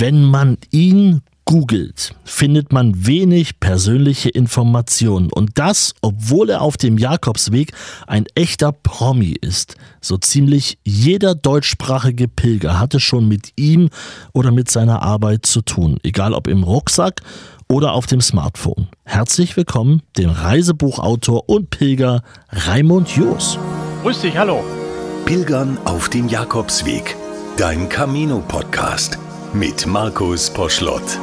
Wenn man ihn googelt, findet man wenig persönliche Informationen. Und das, obwohl er auf dem Jakobsweg ein echter Promi ist. So ziemlich jeder deutschsprachige Pilger hatte schon mit ihm oder mit seiner Arbeit zu tun. Egal ob im Rucksack oder auf dem Smartphone. Herzlich willkommen dem Reisebuchautor und Pilger Raimund Joos. Grüß dich, hallo. Pilgern auf dem Jakobsweg. Dein Camino-Podcast mit Markus Poschlott.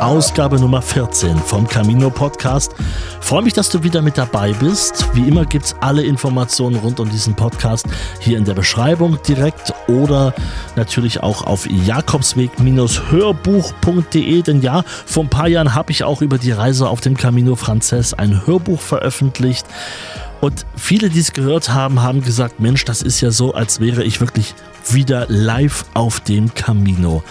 Ausgabe Nummer 14 vom Camino Podcast. Freue mich, dass du wieder mit dabei bist. Wie immer gibt es alle Informationen rund um diesen Podcast hier in der Beschreibung direkt oder natürlich auch auf jakobsweg-hörbuch.de. Denn ja, vor ein paar Jahren habe ich auch über die Reise auf dem Camino Frances ein Hörbuch veröffentlicht. Und viele, die es gehört haben, haben gesagt, Mensch, das ist ja so, als wäre ich wirklich wieder live auf dem Camino.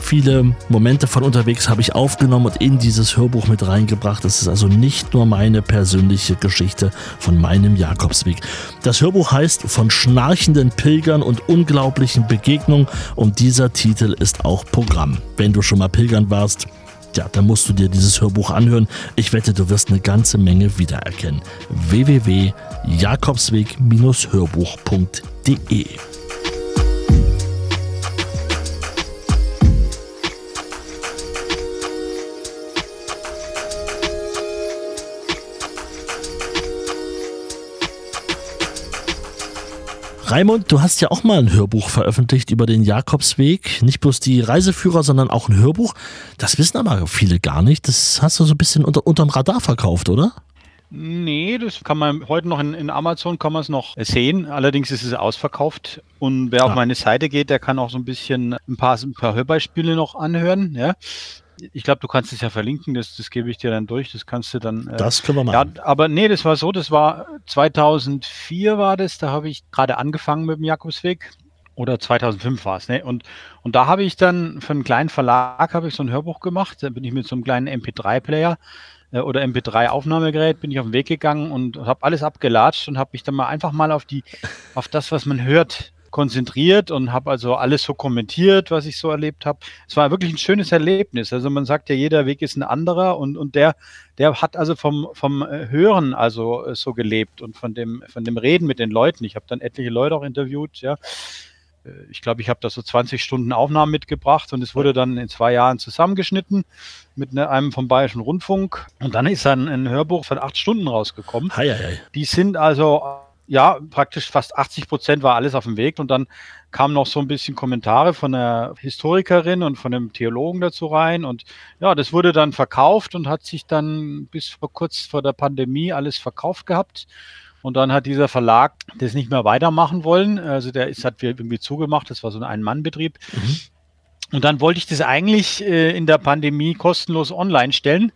Viele Momente von unterwegs habe ich aufgenommen und in dieses Hörbuch mit reingebracht. Es ist also nicht nur meine persönliche Geschichte von meinem Jakobsweg. Das Hörbuch heißt Von schnarchenden Pilgern und unglaublichen Begegnungen und dieser Titel ist auch Programm. Wenn du schon mal pilgern warst, ja, dann musst du dir dieses Hörbuch anhören. Ich wette, du wirst eine ganze Menge wiedererkennen. www.jakobsweg-hörbuch.de Raimund, du hast ja auch mal ein Hörbuch veröffentlicht über den Jakobsweg. Nicht bloß die Reiseführer, sondern auch ein Hörbuch. Das wissen aber viele gar nicht. Das hast du so ein bisschen unter, unterm Radar verkauft, oder? Nee, das kann man heute noch in, in Amazon kann man es noch sehen. Allerdings ist es ausverkauft. Und wer ah. auf meine Seite geht, der kann auch so ein bisschen ein paar, ein paar Hörbeispiele noch anhören. Ja ich glaube, du kannst es ja verlinken, das, das gebe ich dir dann durch, das kannst du dann. Äh, das können wir machen. Ja, aber nee, das war so, das war 2004 war das, da habe ich gerade angefangen mit dem Jakobsweg oder 2005 war es, ne? Und, und da habe ich dann für einen kleinen Verlag habe ich so ein Hörbuch gemacht, da bin ich mit so einem kleinen MP3-Player äh, oder MP3-Aufnahmegerät bin ich auf den Weg gegangen und habe alles abgelatscht und habe mich dann mal einfach mal auf die, auf das, was man hört, konzentriert und habe also alles so kommentiert, was ich so erlebt habe. Es war wirklich ein schönes Erlebnis. Also man sagt ja, jeder Weg ist ein anderer und, und der, der hat also vom, vom äh, Hören also äh, so gelebt und von dem, von dem Reden mit den Leuten. Ich habe dann etliche Leute auch interviewt, ja. Äh, ich glaube, ich habe da so 20 Stunden Aufnahmen mitgebracht und es wurde dann in zwei Jahren zusammengeschnitten mit ne, einem vom Bayerischen Rundfunk. Und dann ist dann ein Hörbuch von acht Stunden rausgekommen. Hei, hei. Die sind also ja, praktisch fast 80 Prozent war alles auf dem Weg und dann kamen noch so ein bisschen Kommentare von der Historikerin und von dem Theologen dazu rein und ja, das wurde dann verkauft und hat sich dann bis vor kurz vor der Pandemie alles verkauft gehabt. Und dann hat dieser Verlag das nicht mehr weitermachen wollen. Also der ist, hat irgendwie zugemacht. Das war so ein Ein-Mann-Betrieb. Mhm. Und dann wollte ich das eigentlich äh, in der Pandemie kostenlos online stellen.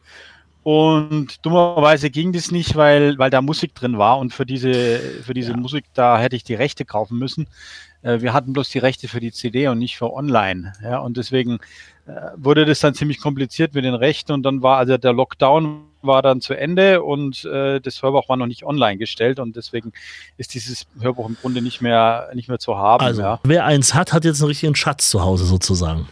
Und dummerweise ging das nicht, weil, weil da Musik drin war und für diese, für diese ja. Musik, da hätte ich die Rechte kaufen müssen. Äh, wir hatten bloß die Rechte für die CD und nicht für online. Ja, und deswegen äh, wurde das dann ziemlich kompliziert mit den Rechten und dann war also der Lockdown war dann zu Ende und äh, das Hörbuch war noch nicht online gestellt und deswegen ist dieses Hörbuch im Grunde nicht mehr, nicht mehr zu haben. Also, ja. wer eins hat, hat jetzt einen richtigen Schatz zu Hause sozusagen.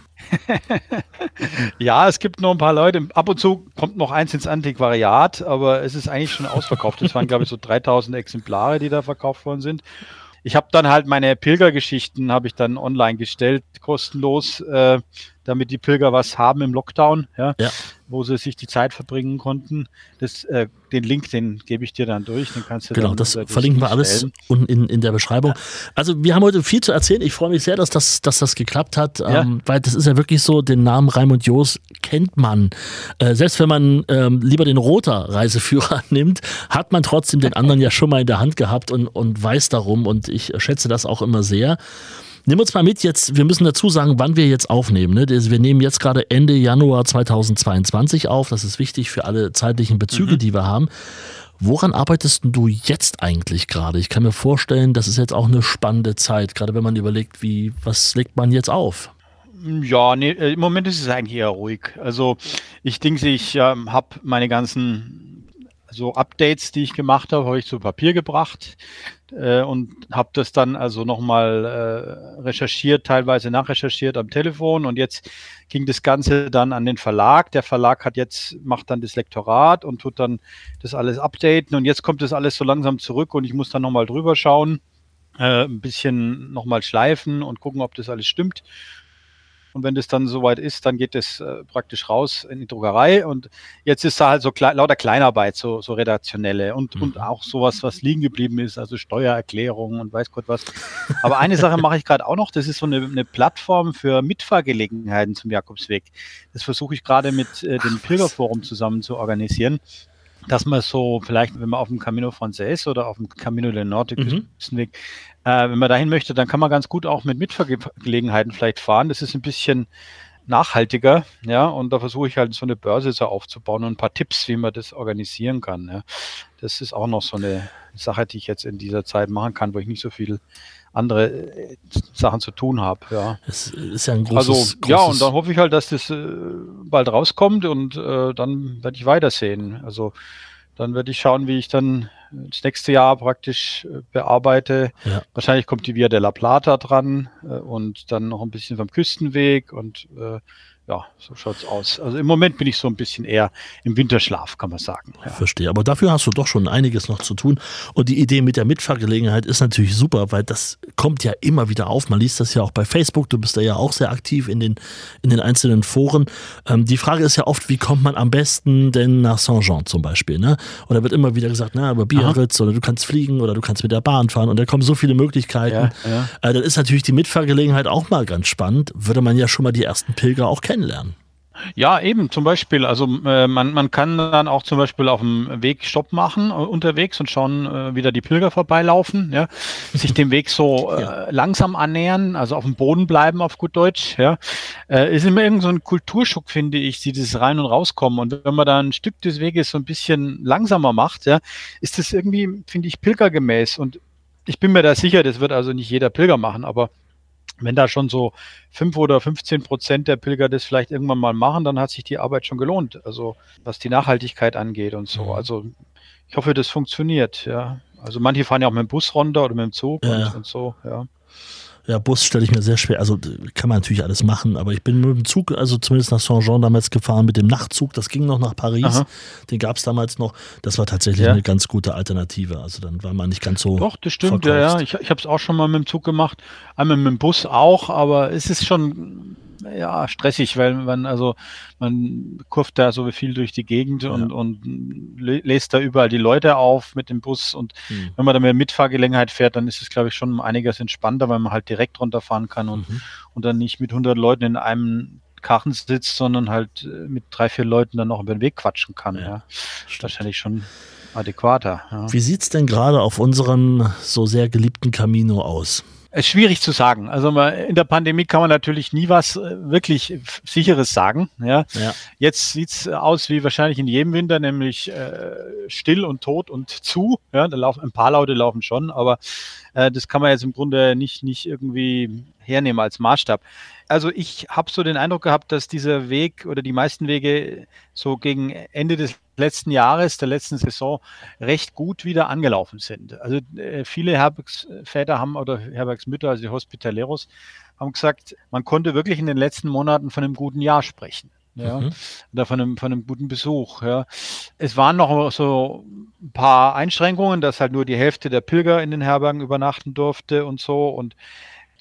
ja, es gibt noch ein paar Leute. Ab und zu kommt noch eins ins Antiquariat, aber es ist eigentlich schon ausverkauft. Es waren, glaube ich, so 3000 Exemplare, die da verkauft worden sind. Ich habe dann halt meine Pilgergeschichten habe ich dann online gestellt, kostenlos, äh, damit die Pilger was haben im Lockdown. Ja. ja wo sie sich die Zeit verbringen konnten. Das, äh, den Link, den gebe ich dir dann durch. Den kannst du genau, das verlinken wir alles unten in, in der Beschreibung. Also wir haben heute viel zu erzählen. Ich freue mich sehr, dass das, dass das geklappt hat, ja. ähm, weil das ist ja wirklich so, den Namen Raimund Joos kennt man. Äh, selbst wenn man ähm, lieber den Roter Reiseführer nimmt, hat man trotzdem den anderen ja schon mal in der Hand gehabt und, und weiß darum und ich schätze das auch immer sehr. Nimm uns mal mit jetzt, wir müssen dazu sagen, wann wir jetzt aufnehmen. Ne? Wir nehmen jetzt gerade Ende Januar 2022 auf. Das ist wichtig für alle zeitlichen Bezüge, mhm. die wir haben. Woran arbeitest du jetzt eigentlich gerade? Ich kann mir vorstellen, das ist jetzt auch eine spannende Zeit, gerade wenn man überlegt, wie, was legt man jetzt auf? Ja, nee, äh, im Moment ist es eigentlich eher ruhig. Also ich denke, ich ähm, habe meine ganzen so Updates, die ich gemacht habe, habe ich zu Papier gebracht. Äh, und habe das dann also nochmal äh, recherchiert, teilweise nachrecherchiert am Telefon und jetzt ging das Ganze dann an den Verlag. Der Verlag hat jetzt, macht dann das Lektorat und tut dann das alles updaten und jetzt kommt das alles so langsam zurück und ich muss dann nochmal drüber schauen, äh, ein bisschen nochmal schleifen und gucken, ob das alles stimmt. Und wenn das dann soweit ist, dann geht es äh, praktisch raus in die Druckerei. Und jetzt ist da halt so kle lauter Kleinarbeit, so, so redaktionelle und, mhm. und auch sowas, was liegen geblieben ist, also Steuererklärungen und weiß Gott was. Aber eine Sache mache ich gerade auch noch, das ist so eine, eine Plattform für Mitfahrgelegenheiten zum Jakobsweg. Das versuche ich gerade mit äh, dem Pilgerforum zusammen zu organisieren dass man so vielleicht, wenn man auf dem Camino Frances oder auf dem Camino del Norte mhm. Küstenweg, äh, wenn man dahin möchte, dann kann man ganz gut auch mit Mitfahrgelegenheiten vielleicht fahren. Das ist ein bisschen nachhaltiger, ja, und da versuche ich halt so eine Börse so aufzubauen und ein paar Tipps, wie man das organisieren kann. Ja. Das ist auch noch so eine Sache, die ich jetzt in dieser Zeit machen kann, wo ich nicht so viel andere äh, Sachen zu tun habe. Ja. Es ist ja ein großes, also, großes ja, und dann hoffe ich halt, dass das äh, bald rauskommt und äh, dann werde ich weitersehen. Also dann werde ich schauen, wie ich dann das nächste Jahr praktisch äh, bearbeite. Ja. Wahrscheinlich kommt die Via della Plata dran äh, und dann noch ein bisschen vom Küstenweg und äh, ja, so schaut's aus. Also im Moment bin ich so ein bisschen eher im Winterschlaf, kann man sagen. Ja. Verstehe. Aber dafür hast du doch schon einiges noch zu tun. Und die Idee mit der Mitfahrgelegenheit ist natürlich super, weil das kommt ja immer wieder auf. Man liest das ja auch bei Facebook. Du bist da ja auch sehr aktiv in den, in den einzelnen Foren. Ähm, die Frage ist ja oft, wie kommt man am besten denn nach Saint-Jean zum Beispiel? Ne? Und wird immer wieder gesagt, na, über Biarritz oder du kannst fliegen oder du kannst mit der Bahn fahren. Und da kommen so viele Möglichkeiten. Ja, ja. Äh, dann ist natürlich die Mitfahrgelegenheit auch mal ganz spannend. Würde man ja schon mal die ersten Pilger auch kennen kennenlernen. Ja, eben zum Beispiel. Also äh, man, man kann dann auch zum Beispiel auf dem Weg Stopp machen äh, unterwegs und schauen, äh, wie da die Pilger vorbeilaufen, ja, sich dem Weg so äh, ja. langsam annähern, also auf dem Boden bleiben auf gut Deutsch. Ja, äh, ist immer irgend so ein Kulturschock, finde ich, dieses rein und rauskommen. Und wenn man da ein Stück des Weges so ein bisschen langsamer macht, ja, ist das irgendwie, finde ich, pilgergemäß. Und ich bin mir da sicher, das wird also nicht jeder Pilger machen, aber wenn da schon so fünf oder 15 Prozent der Pilger das vielleicht irgendwann mal machen, dann hat sich die Arbeit schon gelohnt. Also was die Nachhaltigkeit angeht und so. Mhm. Also ich hoffe, das funktioniert, ja. Also manche fahren ja auch mit dem Bus runter oder mit dem Zug ja. und, und so, ja. Ja, Bus stelle ich mir sehr schwer. Also kann man natürlich alles machen, aber ich bin mit dem Zug, also zumindest nach Saint-Jean damals gefahren, mit dem Nachtzug. Das ging noch nach Paris. Aha. Den gab es damals noch. Das war tatsächlich ja. eine ganz gute Alternative. Also dann war man nicht ganz so. Doch, das stimmt, verkauft. ja, ja. Ich, ich habe es auch schon mal mit dem Zug gemacht. Einmal mit dem Bus auch, aber es ist schon ja, stressig, weil man, also, man kurft da so viel durch die Gegend ja. und, und lässt da überall die Leute auf mit dem Bus und mhm. wenn man da mit Mitfahrgelegenheit fährt, dann ist es, glaube ich, schon einiges entspannter, weil man halt direkt runterfahren kann und, mhm. und dann nicht mit 100 Leuten in einem Karren sitzt, sondern halt äh, mit drei, vier Leuten dann noch über den Weg quatschen kann. Ja, ja. Wahrscheinlich schon adäquater. Ja. Wie sieht's denn gerade auf unserem so sehr geliebten Camino aus? Es ist schwierig zu sagen. Also in der Pandemie kann man natürlich nie was äh, wirklich Sicheres sagen. Ja. ja. Jetzt sieht's aus wie wahrscheinlich in jedem Winter, nämlich äh, still und tot und zu. Ja, da laufen ein paar Laute laufen schon, aber äh, das kann man jetzt im Grunde nicht, nicht irgendwie hernehmen als Maßstab. Also ich habe so den Eindruck gehabt, dass dieser Weg oder die meisten Wege so gegen Ende des letzten Jahres, der letzten Saison, recht gut wieder angelaufen sind. Also äh, viele Herbergsväter haben oder Herbergsmütter, also die Hospitaleros, haben gesagt, man konnte wirklich in den letzten Monaten von einem guten Jahr sprechen. Ja, mhm. oder von einem, von einem guten Besuch. Ja. Es waren noch so ein paar Einschränkungen, dass halt nur die Hälfte der Pilger in den Herbergen übernachten durfte und so. Und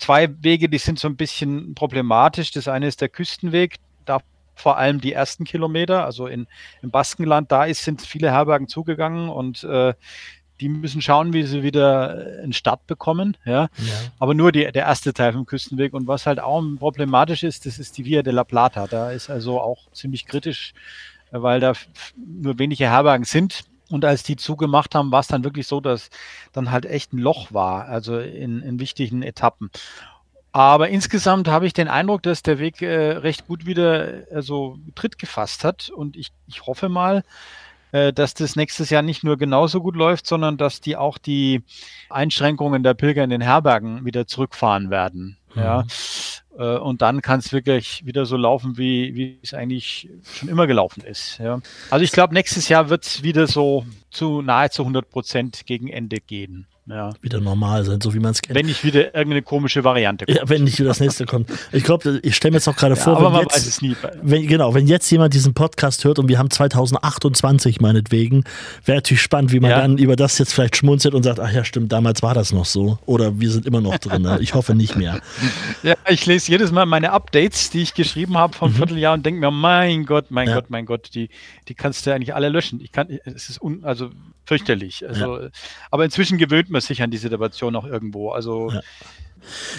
zwei Wege, die sind so ein bisschen problematisch. Das eine ist der Küstenweg, da vor allem die ersten Kilometer, also in, im Baskenland, da ist, sind viele Herbergen zugegangen und äh, die müssen schauen, wie sie wieder einen Start bekommen. Ja? ja. Aber nur die, der erste Teil vom Küstenweg. Und was halt auch problematisch ist, das ist die Via de la Plata. Da ist also auch ziemlich kritisch, weil da nur wenige Herbergen sind. Und als die zugemacht haben, war es dann wirklich so, dass dann halt echt ein Loch war, also in, in wichtigen Etappen. Aber insgesamt habe ich den Eindruck, dass der Weg äh, recht gut wieder also Tritt gefasst hat. Und ich, ich hoffe mal, äh, dass das nächstes Jahr nicht nur genauso gut läuft, sondern dass die auch die Einschränkungen der Pilger in den Herbergen wieder zurückfahren werden. Mhm. Ja. Äh, und dann kann es wirklich wieder so laufen, wie, wie es eigentlich schon immer gelaufen ist. Ja. Also ich glaube, nächstes Jahr wird es wieder so zu nahezu 100 Prozent gegen Ende gehen. Ja. wieder normal sein, so wie man es kennt. Wenn nicht wieder irgendeine komische Variante kommt. Ja, wenn nicht wieder das nächste kommt. Ich glaube, ich stelle mir jetzt auch gerade ja, vor, aber man jetzt, weiß es nie. Wenn, genau, wenn jetzt jemand diesen Podcast hört und wir haben 2028 meinetwegen, wäre natürlich spannend, wie man ja. dann über das jetzt vielleicht schmunzelt und sagt, ach ja, stimmt, damals war das noch so. Oder wir sind immer noch drin. Ne? Ich hoffe nicht mehr. Ja, ich lese jedes Mal meine Updates, die ich geschrieben habe vom mhm. Vierteljahr und denke mir, mein Gott, mein ja. Gott, mein Gott, die, die kannst du eigentlich alle löschen. Ich kann, es ist un, also fürchterlich. Also, ja. Aber inzwischen gewöhnt man sich an die Situation auch irgendwo. Also ja.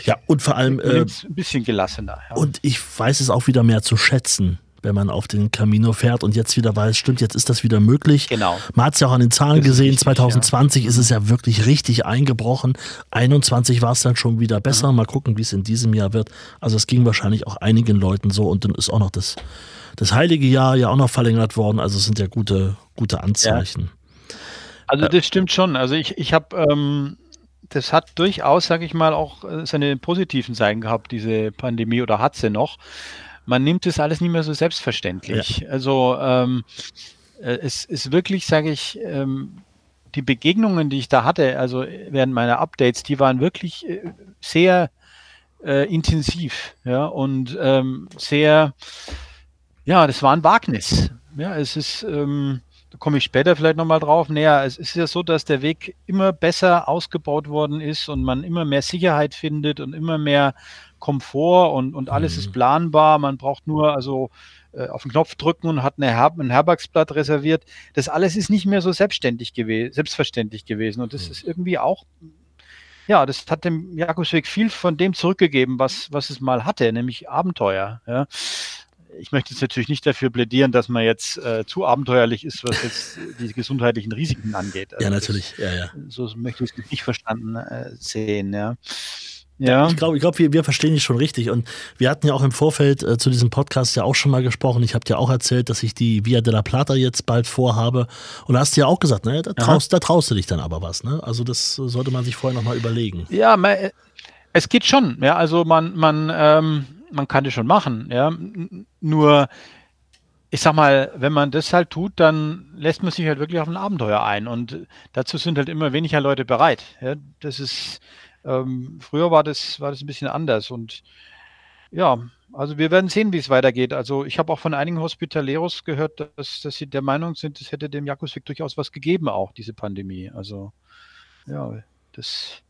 ja und vor allem äh, ein bisschen gelassener. Ja. Und ich weiß es auch wieder mehr zu schätzen wenn man auf den Camino fährt und jetzt wieder weiß, stimmt, jetzt ist das wieder möglich. Genau. Man hat es ja auch an den Zahlen das gesehen, richtig, 2020 ja. ist es ja wirklich richtig eingebrochen. 21 war es dann schon wieder besser. Mhm. Mal gucken, wie es in diesem Jahr wird. Also es ging wahrscheinlich auch einigen Leuten so und dann ist auch noch das, das heilige Jahr ja auch noch verlängert worden. Also es sind ja gute, gute Anzeichen. Ja. Also das stimmt schon. Also ich, ich habe ähm, das hat durchaus, sage ich mal, auch äh, seine positiven Seiten gehabt, diese Pandemie, oder hat sie noch man nimmt das alles nicht mehr so selbstverständlich. Ja. Also ähm, äh, es ist wirklich, sage ich, ähm, die Begegnungen, die ich da hatte, also während meiner Updates, die waren wirklich äh, sehr äh, intensiv, ja, und ähm, sehr, ja, das war ein Wagnis. Ja, es ist, ähm, da komme ich später vielleicht nochmal drauf, näher. Es ist ja so, dass der Weg immer besser ausgebaut worden ist und man immer mehr Sicherheit findet und immer mehr Komfort und, und alles mhm. ist planbar. Man braucht nur also äh, auf den Knopf drücken und hat eine Her ein Herbergsblatt reserviert. Das alles ist nicht mehr so selbstständig gewesen, selbstverständlich gewesen. Und das mhm. ist irgendwie auch, ja, das hat dem Jakobsweg viel von dem zurückgegeben, was, was es mal hatte, nämlich Abenteuer. Ja. Ich möchte jetzt natürlich nicht dafür plädieren, dass man jetzt äh, zu abenteuerlich ist, was jetzt die gesundheitlichen Risiken angeht. Also ja, natürlich. Das, ja, ja. So möchte ich es nicht verstanden äh, sehen. Ja. Ja. Ich glaube, ich glaub, wir, wir verstehen dich schon richtig. Und wir hatten ja auch im Vorfeld äh, zu diesem Podcast ja auch schon mal gesprochen. Ich habe dir auch erzählt, dass ich die Via de la Plata jetzt bald vorhabe. Und da hast du ja auch gesagt, ne, da traust, da traust du dich dann aber was. Ne? Also das sollte man sich vorher nochmal überlegen. Ja, man, äh, es geht schon. Ja, also man, man, ähm, man kann das schon machen. Ja, nur ich sag mal, wenn man das halt tut, dann lässt man sich halt wirklich auf ein Abenteuer ein. Und dazu sind halt immer weniger Leute bereit. Ja, das ist ähm, früher war das, war das ein bisschen anders und ja, also wir werden sehen, wie es weitergeht. Also ich habe auch von einigen Hospitaleros gehört, dass, dass sie der Meinung sind, es hätte dem Jakobsweg durchaus was gegeben, auch diese Pandemie. Also ja, das.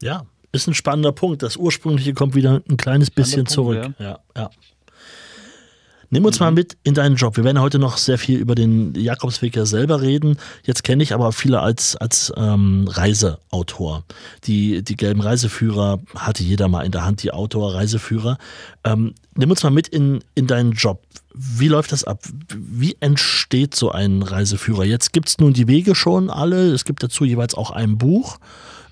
Ja, ist ein spannender Punkt. Das Ursprüngliche kommt wieder ein kleines bisschen Punkt, zurück. Ja. ja, ja. Nimm uns mhm. mal mit in deinen Job. Wir werden heute noch sehr viel über den Jakobsweg ja selber reden. Jetzt kenne ich aber viele als, als ähm, Reiseautor. Die, die gelben Reiseführer hatte jeder mal in der Hand, die Autor, Reiseführer. Ähm, nimm uns mal mit in, in deinen Job. Wie läuft das ab? Wie entsteht so ein Reiseführer? Jetzt gibt es nun die Wege schon alle. Es gibt dazu jeweils auch ein Buch.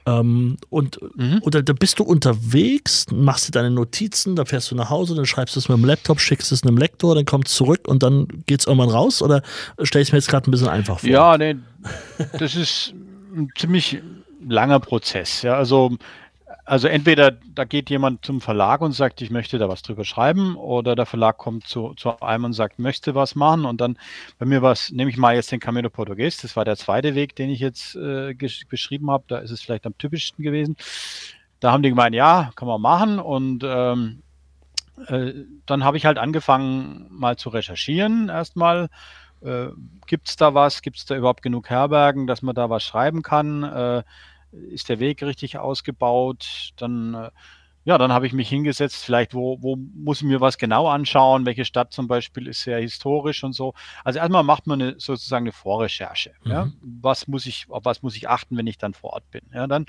Ähm, und mhm. oder da bist du unterwegs, machst dir deine Notizen, da fährst du nach Hause, dann schreibst du es mit dem Laptop, schickst es einem Lektor, dann kommt es zurück und dann geht es irgendwann raus? Oder stell ich mir jetzt gerade ein bisschen einfach vor? Ja, nee, das ist ein ziemlich langer Prozess. Ja, also also entweder da geht jemand zum Verlag und sagt, ich möchte da was drüber schreiben, oder der Verlag kommt zu, zu einem und sagt, möchte was machen. Und dann bei mir was, nehme ich mal jetzt den Camino Portugues, das war der zweite Weg, den ich jetzt äh, beschrieben habe. Da ist es vielleicht am typischsten gewesen. Da haben die gemeint, ja, kann man machen. Und ähm, äh, dann habe ich halt angefangen, mal zu recherchieren erstmal. Äh, Gibt es da was? Gibt es da überhaupt genug Herbergen, dass man da was schreiben kann? Äh, ist der Weg richtig ausgebaut? Dann, äh, ja, dann habe ich mich hingesetzt, vielleicht, wo, wo muss ich mir was genau anschauen? Welche Stadt zum Beispiel ist sehr historisch und so. Also erstmal macht man eine, sozusagen eine Vorrecherche. Mhm. Ja? Was muss ich, auf was muss ich achten, wenn ich dann vor Ort bin? Ja, dann,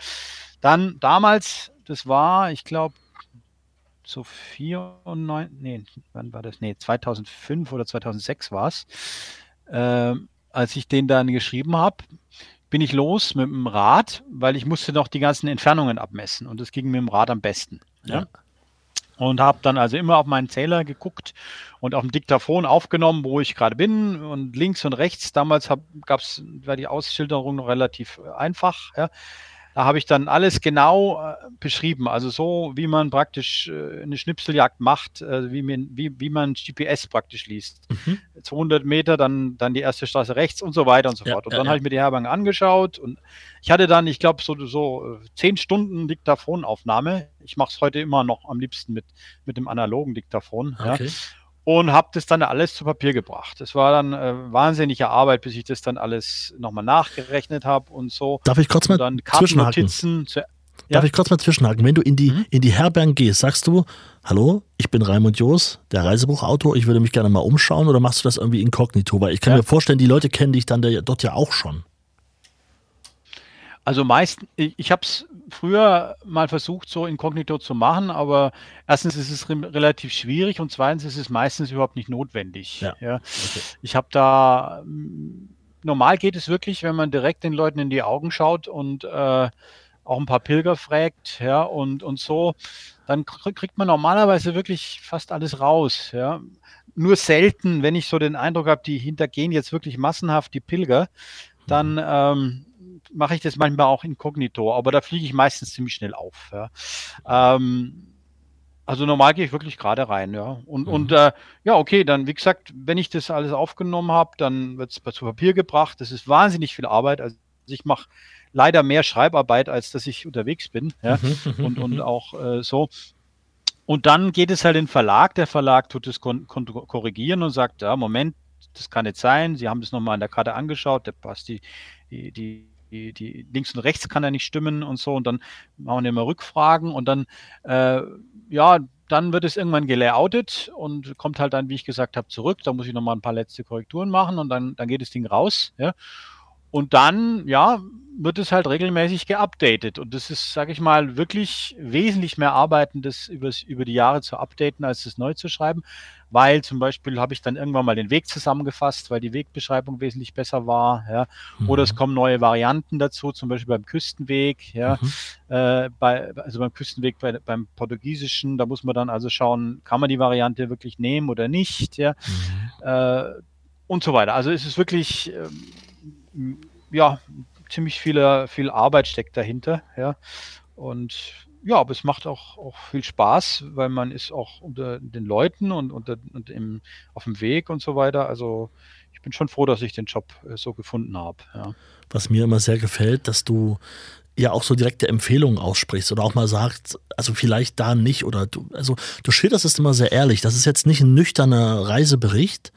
dann damals, das war, ich glaube, so 94, nee, wann war das? Nee, 2005 oder 2006 war es, äh, als ich den dann geschrieben habe bin ich los mit dem Rad, weil ich musste noch die ganzen Entfernungen abmessen und das ging mit dem Rad am besten. Ja. ja. Und habe dann also immer auf meinen Zähler geguckt und auf dem Diktaphon aufgenommen, wo ich gerade bin und links und rechts. Damals gab es, war die Ausschilderung noch relativ einfach. Ja. Da habe ich dann alles genau äh, beschrieben, also so, wie man praktisch äh, eine Schnipseljagd macht, äh, wie, man, wie, wie man GPS praktisch liest. Mhm. 200 Meter, dann, dann die erste Straße rechts und so weiter und so ja, fort. Und ja, dann ja. habe ich mir die Herberge angeschaut und ich hatte dann, ich glaube, so, so zehn Stunden Diktaphonaufnahme. Ich mache es heute immer noch am liebsten mit, mit dem analogen Diktaphon. Okay. Und habe das dann alles zu Papier gebracht. Das war dann äh, wahnsinnige Arbeit, bis ich das dann alles nochmal nachgerechnet habe und so. Darf ich kurz mal dann zwischenhaken? Zu, ja? Darf ich kurz mal zwischenhaken? Wenn du in die, mhm. in die Herbergen gehst, sagst du, hallo, ich bin Raimund Joos, der Reisebuchautor, ich würde mich gerne mal umschauen oder machst du das irgendwie inkognito? Weil ich kann ja. mir vorstellen, die Leute kennen dich dann der, dort ja auch schon. Also meist, ich, ich habe es früher mal versucht, so inkognito zu machen, aber erstens ist es re relativ schwierig und zweitens ist es meistens überhaupt nicht notwendig. Ja. ja. Okay. Ich habe da, normal geht es wirklich, wenn man direkt den Leuten in die Augen schaut und äh, auch ein paar Pilger fragt, ja, und, und so, dann kriegt man normalerweise wirklich fast alles raus, ja. Nur selten, wenn ich so den Eindruck habe, die hintergehen jetzt wirklich massenhaft die Pilger, dann mhm. ähm, mache ich das manchmal auch inkognito, aber da fliege ich meistens ziemlich schnell auf. Ja. Ähm, also normal gehe ich wirklich gerade rein, ja. Und, mhm. und äh, ja, okay, dann, wie gesagt, wenn ich das alles aufgenommen habe, dann wird es zu Papier gebracht. Das ist wahnsinnig viel Arbeit. Also ich mache leider mehr Schreibarbeit, als dass ich unterwegs bin. Ja. Mhm. und, und auch äh, so. Und dann geht es halt in den Verlag. Der Verlag tut es korrigieren und sagt, ja, Moment, das kann nicht sein. Sie haben das nochmal an der Karte angeschaut, da passt die, die, die die, die links und rechts kann er nicht stimmen und so. Und dann machen wir immer Rückfragen und dann, äh, ja, dann wird es irgendwann gelayoutet und kommt halt dann, wie ich gesagt habe, zurück. Da muss ich nochmal ein paar letzte Korrekturen machen und dann, dann geht das Ding raus. Ja. Und dann, ja, wird es halt regelmäßig geupdatet. Und das ist, sage ich mal, wirklich wesentlich mehr Arbeiten, das übers, über die Jahre zu updaten, als das neu zu schreiben weil zum Beispiel habe ich dann irgendwann mal den Weg zusammengefasst, weil die Wegbeschreibung wesentlich besser war. Ja. Mhm. Oder es kommen neue Varianten dazu, zum Beispiel beim Küstenweg. Ja. Mhm. Äh, bei, also beim Küstenweg bei, beim Portugiesischen, da muss man dann also schauen, kann man die Variante wirklich nehmen oder nicht. Ja. Mhm. Äh, und so weiter. Also es ist wirklich, ähm, ja, ziemlich viele, viel Arbeit steckt dahinter. Ja. Und ja, aber es macht auch, auch viel Spaß, weil man ist auch unter den Leuten und, unter, und im, auf dem Weg und so weiter. Also ich bin schon froh, dass ich den Job äh, so gefunden habe. Ja. Was mir immer sehr gefällt, dass du ja auch so direkte Empfehlungen aussprichst oder auch mal sagst, also vielleicht da nicht oder du, also du schilderst es immer sehr ehrlich. Das ist jetzt nicht ein nüchterner Reisebericht,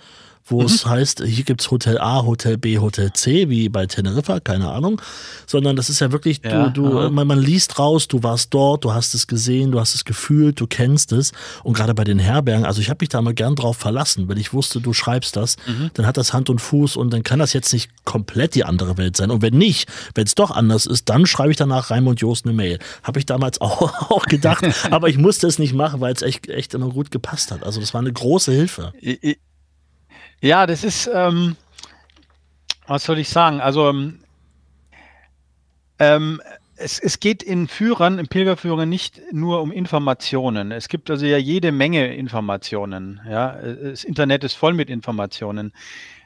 wo mhm. es heißt, hier gibt es Hotel A, Hotel B, Hotel C, wie bei Teneriffa, keine Ahnung, sondern das ist ja wirklich, ja, du, du, man, man, liest raus, du warst dort, du hast es gesehen, du hast es gefühlt, du kennst es und gerade bei den Herbergen, also ich habe mich da mal gern drauf verlassen, wenn ich wusste, du schreibst das, mhm. dann hat das Hand und Fuß und dann kann das jetzt nicht komplett die andere Welt sein und wenn nicht, wenn es doch anders ist, dann schreibe ich danach Raimund Jost eine Mail. Habe ich damals auch, auch gedacht, aber ich musste es nicht machen, weil es echt, echt immer gut gepasst hat. Also das war eine große Hilfe. Ich, ja, das ist, ähm, was soll ich sagen? Also, ähm, ähm, es, es geht in Führern, in Pilgerführern nicht nur um Informationen. Es gibt also ja jede Menge Informationen. Ja, das Internet ist voll mit Informationen.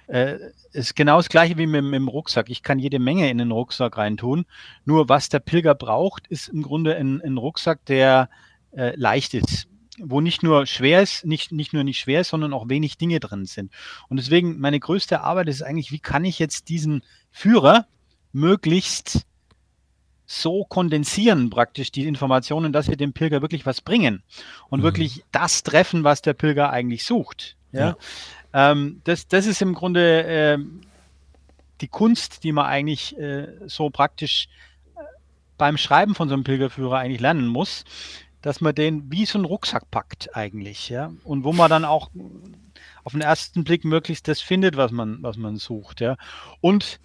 Äh, ist genau das gleiche wie mit, mit, dem Rucksack. Ich kann jede Menge in den Rucksack reintun. Nur was der Pilger braucht, ist im Grunde ein, ein Rucksack, der äh, leicht ist wo nicht nur schwer ist, nicht, nicht nur nicht schwer ist, sondern auch wenig Dinge drin sind. Und deswegen meine größte Arbeit ist eigentlich, wie kann ich jetzt diesen Führer möglichst so kondensieren praktisch die Informationen, dass wir dem Pilger wirklich was bringen und mhm. wirklich das treffen, was der Pilger eigentlich sucht. Ja, ja. Ähm, das, das ist im Grunde äh, die Kunst, die man eigentlich äh, so praktisch äh, beim Schreiben von so einem Pilgerführer eigentlich lernen muss dass man den wie so einen Rucksack packt eigentlich, ja. Und wo man dann auch auf den ersten Blick möglichst das findet, was man, was man sucht, ja. Und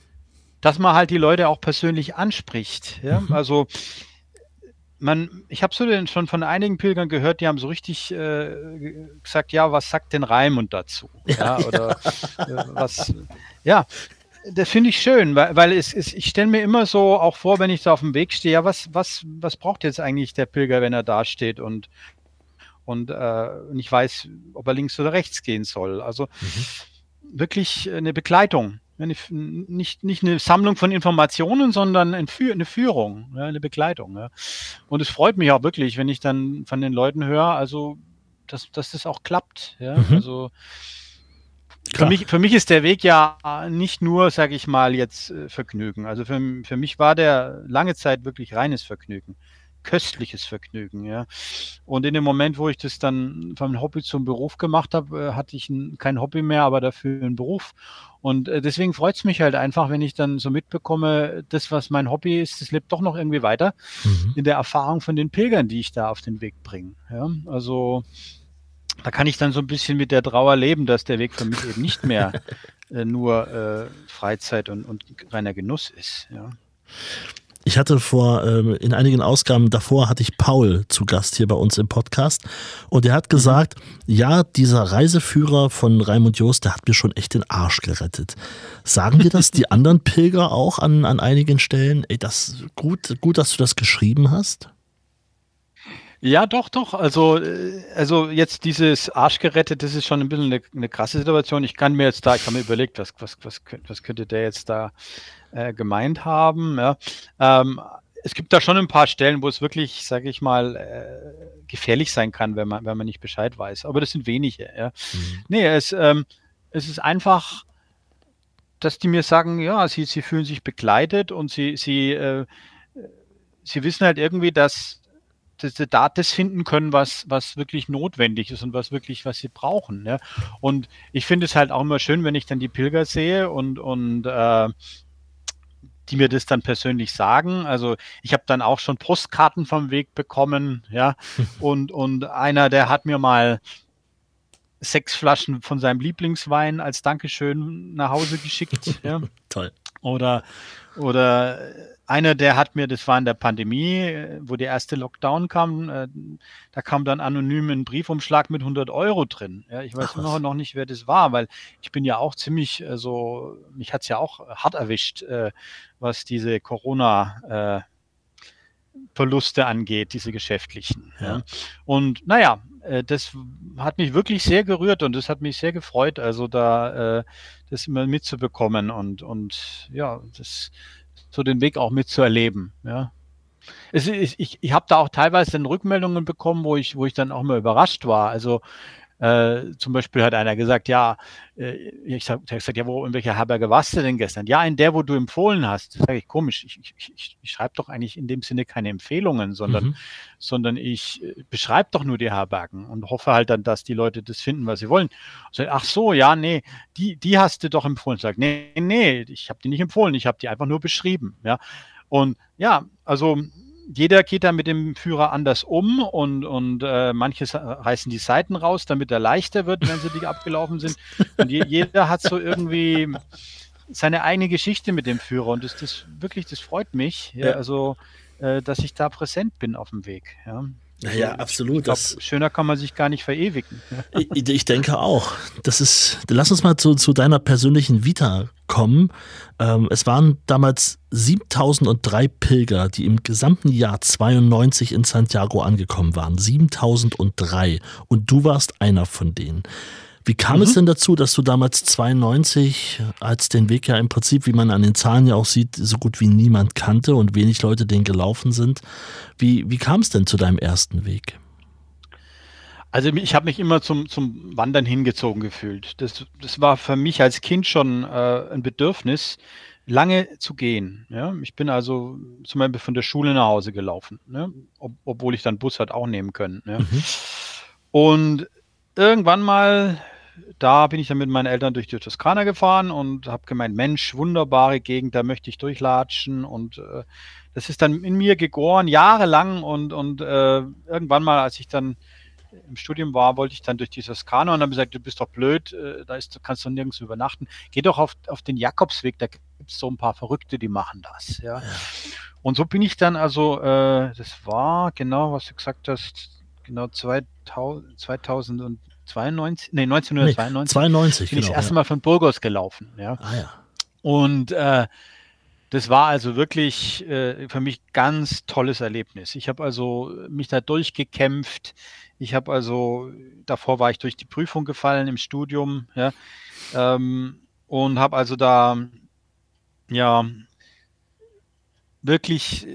dass man halt die Leute auch persönlich anspricht, ja. Mhm. Also man, ich habe so schon von einigen Pilgern gehört, die haben so richtig äh, gesagt, ja, was sagt denn Raimund dazu? Ja, ja oder ja. Äh, was, ja, das finde ich schön, weil, weil es, es, ich stelle mir immer so auch vor, wenn ich da auf dem Weg stehe, ja, was, was, was braucht jetzt eigentlich der Pilger, wenn er da steht und, und äh, nicht weiß, ob er links oder rechts gehen soll. Also mhm. wirklich eine Begleitung. eine, nicht, nicht eine Sammlung von Informationen, sondern eine, Führung, eine Begleitung. Ja. Und es freut mich auch wirklich, wenn ich dann von den Leuten höre, also dass, dass das auch klappt. Ja. Mhm. Also für mich, für mich ist der Weg ja nicht nur, sage ich mal, jetzt äh, Vergnügen. Also für, für mich war der lange Zeit wirklich reines Vergnügen köstliches Vergnügen, ja. Und in dem Moment, wo ich das dann vom Hobby zum Beruf gemacht habe, äh, hatte ich ein, kein Hobby mehr, aber dafür einen Beruf. Und äh, deswegen freut es mich halt einfach, wenn ich dann so mitbekomme, das, was mein Hobby ist, das lebt doch noch irgendwie weiter mhm. in der Erfahrung von den Pilgern, die ich da auf den Weg bringe. Ja, also da kann ich dann so ein bisschen mit der Trauer leben, dass der Weg für mich eben nicht mehr äh, nur äh, Freizeit und, und reiner Genuss ist. Ja. Ich hatte vor, ähm, in einigen Ausgaben davor hatte ich Paul zu Gast hier bei uns im Podcast und er hat mhm. gesagt, ja, dieser Reiseführer von Raimund Jost, der hat mir schon echt den Arsch gerettet. Sagen dir das die anderen Pilger auch an, an einigen Stellen? Ey, das gut, gut, dass du das geschrieben hast? Ja, doch, doch. Also, äh, also jetzt dieses Arsch gerettet, das ist schon ein bisschen eine, eine krasse Situation. Ich kann mir jetzt da, ich habe mir überlegt, was, was, was, was könnte der jetzt da äh, gemeint haben. Ja. Ähm, es gibt da schon ein paar Stellen, wo es wirklich, sage ich mal, äh, gefährlich sein kann, wenn man, wenn man nicht Bescheid weiß. Aber das sind wenige. Ja. Mhm. Nee, es, ähm, es ist einfach, dass die mir sagen, ja, sie, sie fühlen sich begleitet und sie, sie, äh, sie wissen halt irgendwie, dass, da das finden können, was, was wirklich notwendig ist und was wirklich, was sie brauchen. Ja. Und ich finde es halt auch immer schön, wenn ich dann die Pilger sehe und, und äh, die mir das dann persönlich sagen. Also ich habe dann auch schon Postkarten vom Weg bekommen, ja. und, und einer, der hat mir mal sechs Flaschen von seinem Lieblingswein als Dankeschön nach Hause geschickt. ja. Toll. Oder, oder einer, der hat mir, das war in der Pandemie, wo der erste Lockdown kam, äh, da kam dann anonym ein Briefumschlag mit 100 Euro drin. Ja, ich weiß noch, noch nicht, wer das war, weil ich bin ja auch ziemlich äh, so, mich hat's ja auch hart erwischt, äh, was diese Corona- äh, Verluste angeht, diese geschäftlichen. Ja. ja. Und naja, äh, das hat mich wirklich sehr gerührt und das hat mich sehr gefreut, also da äh, das immer mitzubekommen und, und ja, das so den Weg auch mitzuerleben. Ja. Es ist, ich ich habe da auch teilweise dann Rückmeldungen bekommen, wo ich, wo ich dann auch mal überrascht war. Also äh, zum Beispiel hat einer gesagt, ja, äh, ich habe gesagt, ja, wo, in welcher Herberge warst du denn gestern? Ja, in der, wo du empfohlen hast. Das sage ich komisch. Ich, ich, ich, ich schreibe doch eigentlich in dem Sinne keine Empfehlungen, sondern, mhm. sondern ich äh, beschreibe doch nur die Herbergen und hoffe halt dann, dass die Leute das finden, was sie wollen. Sag, ach so, ja, nee, die, die hast du doch empfohlen. Sag, nee, nee, ich habe die nicht empfohlen, ich habe die einfach nur beschrieben. Ja. Und ja, also jeder geht da mit dem Führer anders um und, und äh, manche reißen die Seiten raus, damit er leichter wird, wenn sie die abgelaufen sind. Und je, jeder hat so irgendwie seine eigene Geschichte mit dem Führer und das, das wirklich, das freut mich. Ja. Also, äh, dass ich da präsent bin auf dem Weg. Ja. Naja, absolut. Glaub, schöner kann man sich gar nicht verewigen. Ich, ich, denke auch. Das ist, lass uns mal zu, zu deiner persönlichen Vita kommen. Ähm, es waren damals 7003 Pilger, die im gesamten Jahr 92 in Santiago angekommen waren. 7003. Und du warst einer von denen. Wie kam mhm. es denn dazu, dass du damals 92, als den Weg ja im Prinzip, wie man an den Zahlen ja auch sieht, so gut wie niemand kannte und wenig Leute den gelaufen sind, wie, wie kam es denn zu deinem ersten Weg? Also ich habe mich immer zum, zum Wandern hingezogen gefühlt. Das, das war für mich als Kind schon äh, ein Bedürfnis, lange zu gehen. Ja? Ich bin also zum Beispiel von der Schule nach Hause gelaufen, ne? Ob, obwohl ich dann Bus hat auch nehmen können. Ja? Mhm. Und irgendwann mal da bin ich dann mit meinen Eltern durch die Toskana gefahren und habe gemeint, Mensch, wunderbare Gegend, da möchte ich durchlatschen und äh, das ist dann in mir gegoren, jahrelang und, und äh, irgendwann mal, als ich dann im Studium war, wollte ich dann durch die Toskana und habe gesagt, du bist doch blöd, äh, da ist, kannst du nirgends übernachten. Geh doch auf, auf den Jakobsweg, da gibt es so ein paar Verrückte, die machen das. Ja. ja. Und so bin ich dann also, äh, das war genau, was du gesagt hast, genau 2000, 2000 und 92, nee, 1992 nee, 92, bin genau, ich das erste Mal von Burgos gelaufen. Ja. Ah, ja. Und äh, das war also wirklich äh, für mich ganz tolles Erlebnis. Ich habe also mich da durchgekämpft. Ich habe also, davor war ich durch die Prüfung gefallen im Studium. Ja. Ähm, und habe also da ja wirklich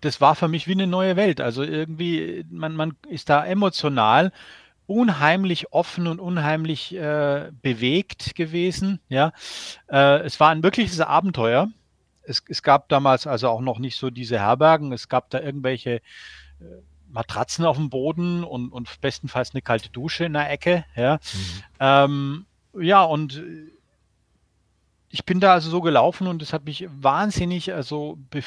das war für mich wie eine neue Welt. Also irgendwie, man, man ist da emotional unheimlich offen und unheimlich äh, bewegt gewesen. Ja, äh, es war ein wirkliches Abenteuer. Es, es, gab damals also auch noch nicht so diese Herbergen. Es gab da irgendwelche äh, Matratzen auf dem Boden und, und bestenfalls eine kalte Dusche in der Ecke. Ja, mhm. ähm, ja und ich bin da also so gelaufen und es hat mich wahnsinnig also be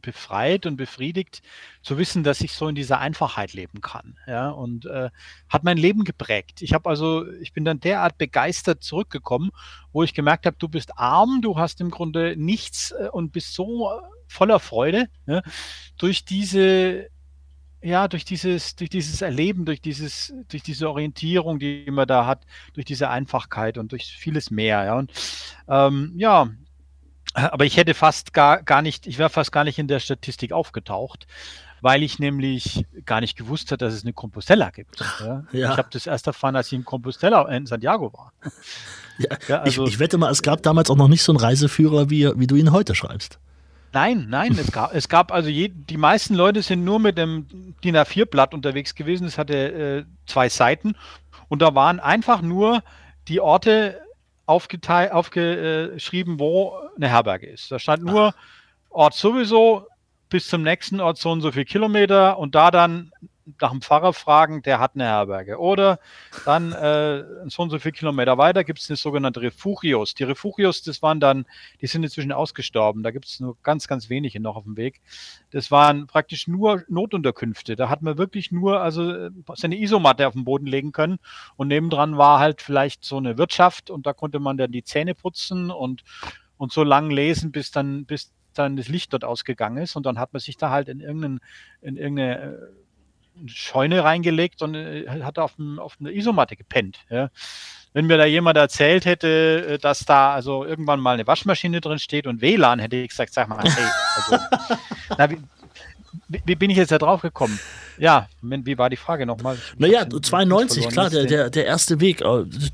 befreit und befriedigt zu wissen, dass ich so in dieser Einfachheit leben kann. Ja, und äh, hat mein Leben geprägt. Ich habe also, ich bin dann derart begeistert zurückgekommen, wo ich gemerkt habe, du bist arm, du hast im Grunde nichts äh, und bist so voller Freude ja, durch diese ja, durch dieses, durch dieses Erleben, durch dieses, durch diese Orientierung, die man da hat, durch diese Einfachkeit und durch vieles mehr. Ja, und ähm, ja, aber ich hätte fast gar, gar nicht, ich wäre fast gar nicht in der Statistik aufgetaucht, weil ich nämlich gar nicht gewusst habe, dass es eine Compostella gibt. Ja? Ja. Ich habe das erst erfahren, als ich in Compostella in Santiago war. Ja also, ich, ich, wette mal, es gab damals auch noch nicht so einen Reiseführer, wie, wie du ihn heute schreibst. Nein, nein, es gab, es gab also je, die meisten Leute sind nur mit dem DIN A4-Blatt unterwegs gewesen. Es hatte äh, zwei Seiten und da waren einfach nur die Orte aufgeschrieben, wo eine Herberge ist. Da stand nur Ort sowieso bis zum nächsten Ort so und so viel Kilometer und da dann nach dem Pfarrer fragen, der hat eine Herberge. Oder dann äh, so und so viele Kilometer weiter gibt es eine sogenannte Refugios. Die Refugios, das waren dann, die sind inzwischen ausgestorben. Da gibt es nur ganz, ganz wenige noch auf dem Weg. Das waren praktisch nur Notunterkünfte. Da hat man wirklich nur also äh, seine Isomatte auf den Boden legen können und nebendran war halt vielleicht so eine Wirtschaft und da konnte man dann die Zähne putzen und, und so lang lesen, bis dann, bis dann das Licht dort ausgegangen ist und dann hat man sich da halt in irgendeine, in irgendeine äh, Scheune reingelegt und äh, hat auf, dem, auf einer Isomatte gepennt. Ja. Wenn mir da jemand erzählt hätte, äh, dass da also irgendwann mal eine Waschmaschine drin steht und WLAN, hätte ich gesagt, sag mal, hey, also, na, wie, wie, bin ich jetzt da drauf gekommen? Ja, wie war die Frage nochmal? Naja, 92, klar, der, der, der erste Weg.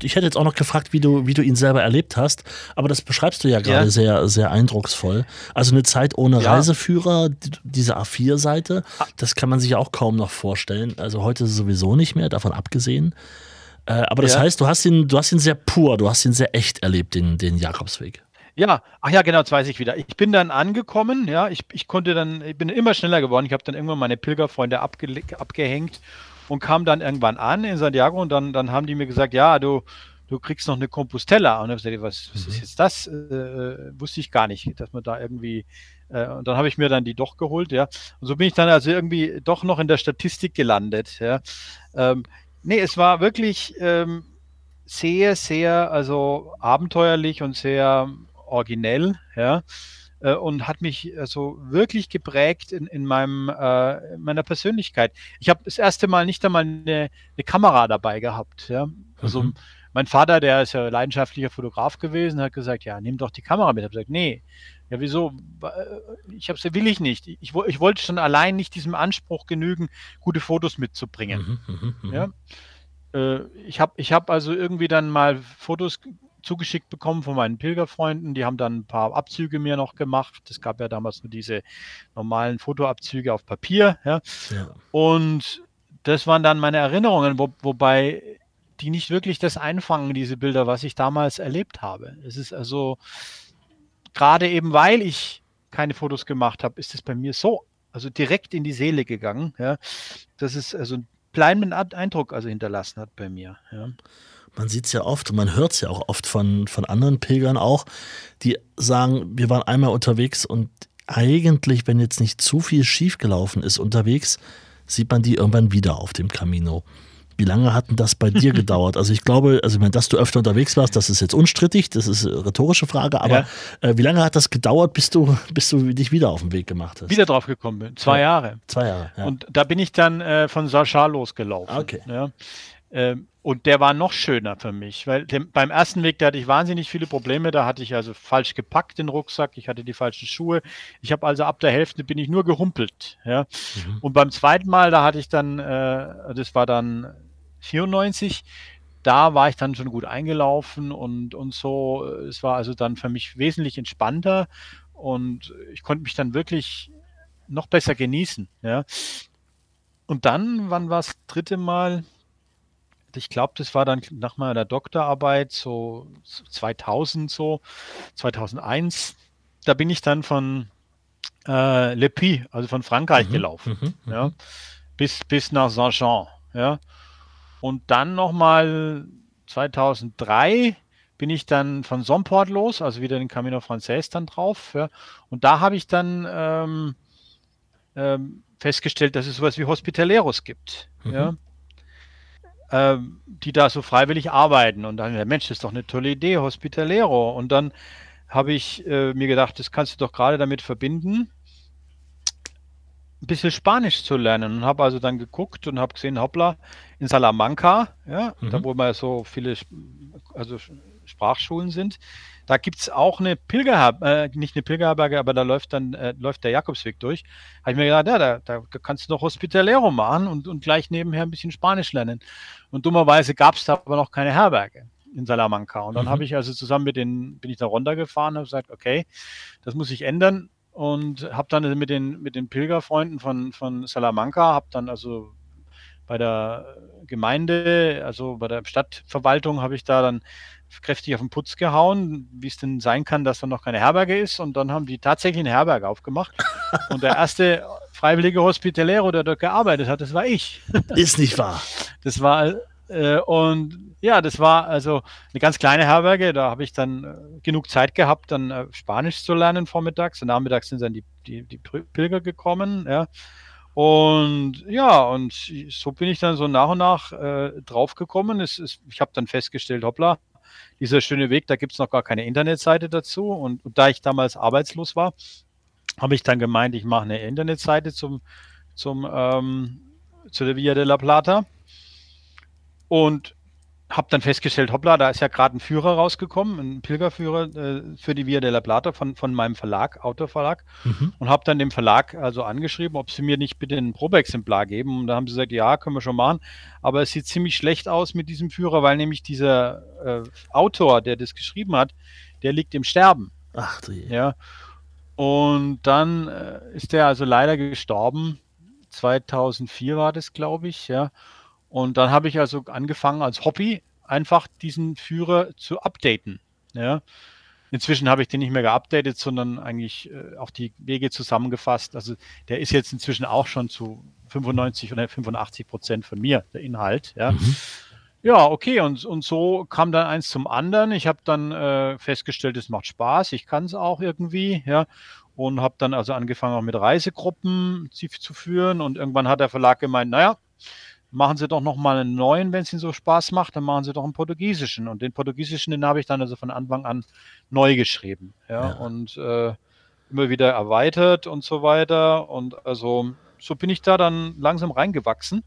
Ich hätte jetzt auch noch gefragt, wie du, wie du ihn selber erlebt hast, aber das beschreibst du ja gerade ja. sehr, sehr eindrucksvoll. Also eine Zeit ohne ja. Reiseführer, diese A4-Seite, ah. das kann man sich ja auch kaum noch vorstellen. Also heute sowieso nicht mehr, davon abgesehen. Äh, aber das ja. heißt, du hast ihn, du hast ihn sehr pur, du hast ihn sehr echt erlebt, den, den Jakobsweg. Ja, ach ja, genau, das weiß ich wieder. Ich bin dann angekommen, ja, ich, ich konnte dann, ich bin immer schneller geworden. Ich habe dann irgendwann meine Pilgerfreunde abge, abgehängt und kam dann irgendwann an in Santiago und dann, dann haben die mir gesagt, ja, du, du kriegst noch eine Compostella. Und dann habe ich gesagt, was, was ist mhm. jetzt das? Äh, wusste ich gar nicht, dass man da irgendwie, äh, und dann habe ich mir dann die doch geholt, ja. Und so bin ich dann also irgendwie doch noch in der Statistik gelandet, ja. Ähm, nee, es war wirklich ähm, sehr, sehr, also abenteuerlich und sehr originell, ja, äh, und hat mich also wirklich geprägt in, in meinem, äh, meiner Persönlichkeit. Ich habe das erste Mal nicht einmal eine, eine Kamera dabei gehabt, ja. Also mhm. mein Vater, der ist ja leidenschaftlicher Fotograf gewesen, hat gesagt, ja, nimm doch die Kamera mit. Ich habe gesagt, nee, ja, wieso? Äh, ich hab's, will ich nicht. Ich, ich wollte schon allein nicht diesem Anspruch genügen, gute Fotos mitzubringen. Mhm, mh, mh. Ja? Äh, ich habe ich hab also irgendwie dann mal Fotos zugeschickt bekommen von meinen Pilgerfreunden. Die haben dann ein paar Abzüge mir noch gemacht. Es gab ja damals nur diese normalen Fotoabzüge auf Papier. Ja. ja. Und das waren dann meine Erinnerungen, wo, wobei die nicht wirklich das einfangen, diese Bilder, was ich damals erlebt habe. Es ist also gerade eben, weil ich keine Fotos gemacht habe, ist es bei mir so, also direkt in die Seele gegangen, ja, dass es also einen bleibenden Eindruck also hinterlassen hat bei mir. Ja man sieht es ja oft und man hört es ja auch oft von, von anderen Pilgern auch, die sagen, wir waren einmal unterwegs und eigentlich, wenn jetzt nicht zu viel schiefgelaufen ist unterwegs, sieht man die irgendwann wieder auf dem Camino. Wie lange hat denn das bei dir gedauert? Also ich glaube, also ich meine, dass du öfter unterwegs warst, das ist jetzt unstrittig, das ist eine rhetorische Frage, aber ja. äh, wie lange hat das gedauert, bis du, bis du dich wieder auf den Weg gemacht hast? Wieder drauf gekommen bin. Zwei ja. Jahre. Zwei Jahre. Ja. Und da bin ich dann äh, von Sachar losgelaufen. Okay. Ja. Ähm, und der war noch schöner für mich, weil dem, beim ersten Weg, da hatte ich wahnsinnig viele Probleme. Da hatte ich also falsch gepackt den Rucksack, ich hatte die falschen Schuhe. Ich habe also ab der Hälfte bin ich nur gehumpelt. Ja. Mhm. Und beim zweiten Mal, da hatte ich dann, äh, das war dann 94, da war ich dann schon gut eingelaufen und, und so. Es war also dann für mich wesentlich entspannter und ich konnte mich dann wirklich noch besser genießen. Ja. Und dann, wann war es dritte Mal? Ich glaube, das war dann nach meiner Doktorarbeit so 2000 so, 2001. Da bin ich dann von äh, Le Puy, also von Frankreich mhm, gelaufen, mhm, mhm, ja, bis, bis nach Saint-Jean. Ja. Und dann nochmal 2003 bin ich dann von Somport los, also wieder den Camino Frances dann drauf. Ja. Und da habe ich dann ähm, ähm, festgestellt, dass es sowas wie Hospitaleros gibt. Mhm. Ja. Ähm, die da so freiwillig arbeiten. Und dann, Mensch, das ist doch eine tolle Idee, Hospitalero. Und dann habe ich äh, mir gedacht, das kannst du doch gerade damit verbinden, ein bisschen Spanisch zu lernen. Und habe also dann geguckt und habe gesehen, hoppla, in Salamanca, ja, mhm. da wo mal so viele also Sprachschulen sind, da gibt es auch eine Pilgerherberge, äh, nicht eine Pilgerherberge, aber da läuft dann äh, läuft der Jakobsweg durch. Habe ich mir gedacht, ja, da, da kannst du noch Hospitalero machen und, und gleich nebenher ein bisschen Spanisch lernen. Und dummerweise gab es da aber noch keine Herberge in Salamanca. Und dann mhm. habe ich also zusammen mit den, bin ich da runtergefahren, habe gesagt, okay, das muss sich ändern und habe dann mit den, mit den Pilgerfreunden von, von Salamanca, habe dann also bei der Gemeinde, also bei der Stadtverwaltung, habe ich da dann kräftig auf den Putz gehauen, wie es denn sein kann, dass da noch keine Herberge ist. Und dann haben die tatsächlich eine Herberge aufgemacht. Und der erste freiwillige Hospitalero, der dort gearbeitet hat, das war ich. Ist nicht wahr. Das war, äh, und ja, das war also eine ganz kleine Herberge. Da habe ich dann äh, genug Zeit gehabt, dann äh, Spanisch zu lernen vormittags. Und nachmittags sind dann die, die, die Pilger gekommen, ja. Und ja, und so bin ich dann so nach und nach äh, draufgekommen. Es, es, ich habe dann festgestellt, hoppla, dieser schöne Weg, da gibt es noch gar keine Internetseite dazu. Und, und da ich damals arbeitslos war, habe ich dann gemeint, ich mache eine Internetseite zum, zum, ähm, zu der Via de la Plata. Und habe dann festgestellt, hoppla, da ist ja gerade ein Führer rausgekommen, ein Pilgerführer äh, für die Via de la Plata von, von meinem Verlag, Autoverlag. Mhm. Und habe dann dem Verlag also angeschrieben, ob sie mir nicht bitte ein Probeexemplar geben. Und da haben sie gesagt, ja, können wir schon machen. Aber es sieht ziemlich schlecht aus mit diesem Führer, weil nämlich dieser äh, Autor, der das geschrieben hat, der liegt im Sterben. Ach du je. Ja. Und dann äh, ist der also leider gestorben. 2004 war das, glaube ich, ja. Und dann habe ich also angefangen als Hobby einfach diesen Führer zu updaten. Ja. Inzwischen habe ich den nicht mehr geupdatet, sondern eigentlich äh, auch die Wege zusammengefasst. Also der ist jetzt inzwischen auch schon zu 95 oder 85 Prozent von mir, der Inhalt. Ja, mhm. ja okay. Und, und so kam dann eins zum anderen. Ich habe dann äh, festgestellt, es macht Spaß. Ich kann es auch irgendwie. Ja, und habe dann also angefangen auch mit Reisegruppen zu, zu führen. Und irgendwann hat der Verlag gemeint, naja, machen Sie doch noch mal einen neuen, wenn es Ihnen so Spaß macht, dann machen Sie doch einen portugiesischen. Und den portugiesischen, den habe ich dann also von Anfang an neu geschrieben. Ja, ja. und äh, immer wieder erweitert und so weiter. Und also so bin ich da dann langsam reingewachsen.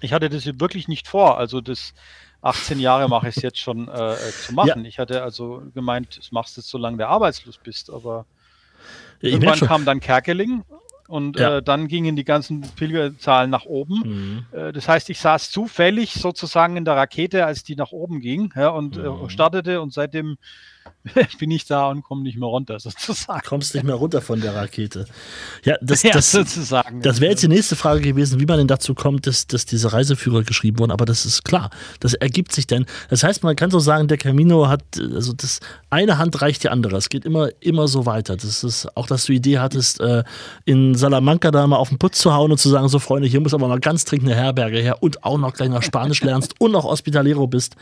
Ich hatte das wirklich nicht vor. Also das 18 Jahre mache ich es jetzt schon äh, äh, zu machen. Ja. Ich hatte also gemeint, das machst du solange du arbeitslos bist, aber ja, irgendwann kam dann Kerkeling und ja. äh, dann gingen die ganzen Pilgerzahlen nach oben. Mhm. Äh, das heißt, ich saß zufällig sozusagen in der Rakete, als die nach oben ging ja, und äh, mhm. startete und seitdem bin ich da und komme nicht mehr runter, sozusagen. Kommst nicht mehr runter von der Rakete. Ja, das, ja, das, sozusagen. Das wäre jetzt die nächste Frage gewesen, wie man denn dazu kommt, dass, dass diese Reiseführer geschrieben wurden. Aber das ist klar. Das ergibt sich denn. Das heißt, man kann so sagen, der Camino hat, also das eine Hand reicht die andere. Es geht immer, immer so weiter. Das ist auch, dass du die Idee hattest, äh, in Salamanca da mal auf den Putz zu hauen und zu sagen, so Freunde, hier muss aber mal ganz dringend eine Herberge her und auch noch gleich nach Spanisch lernst und noch Hospitalero bist.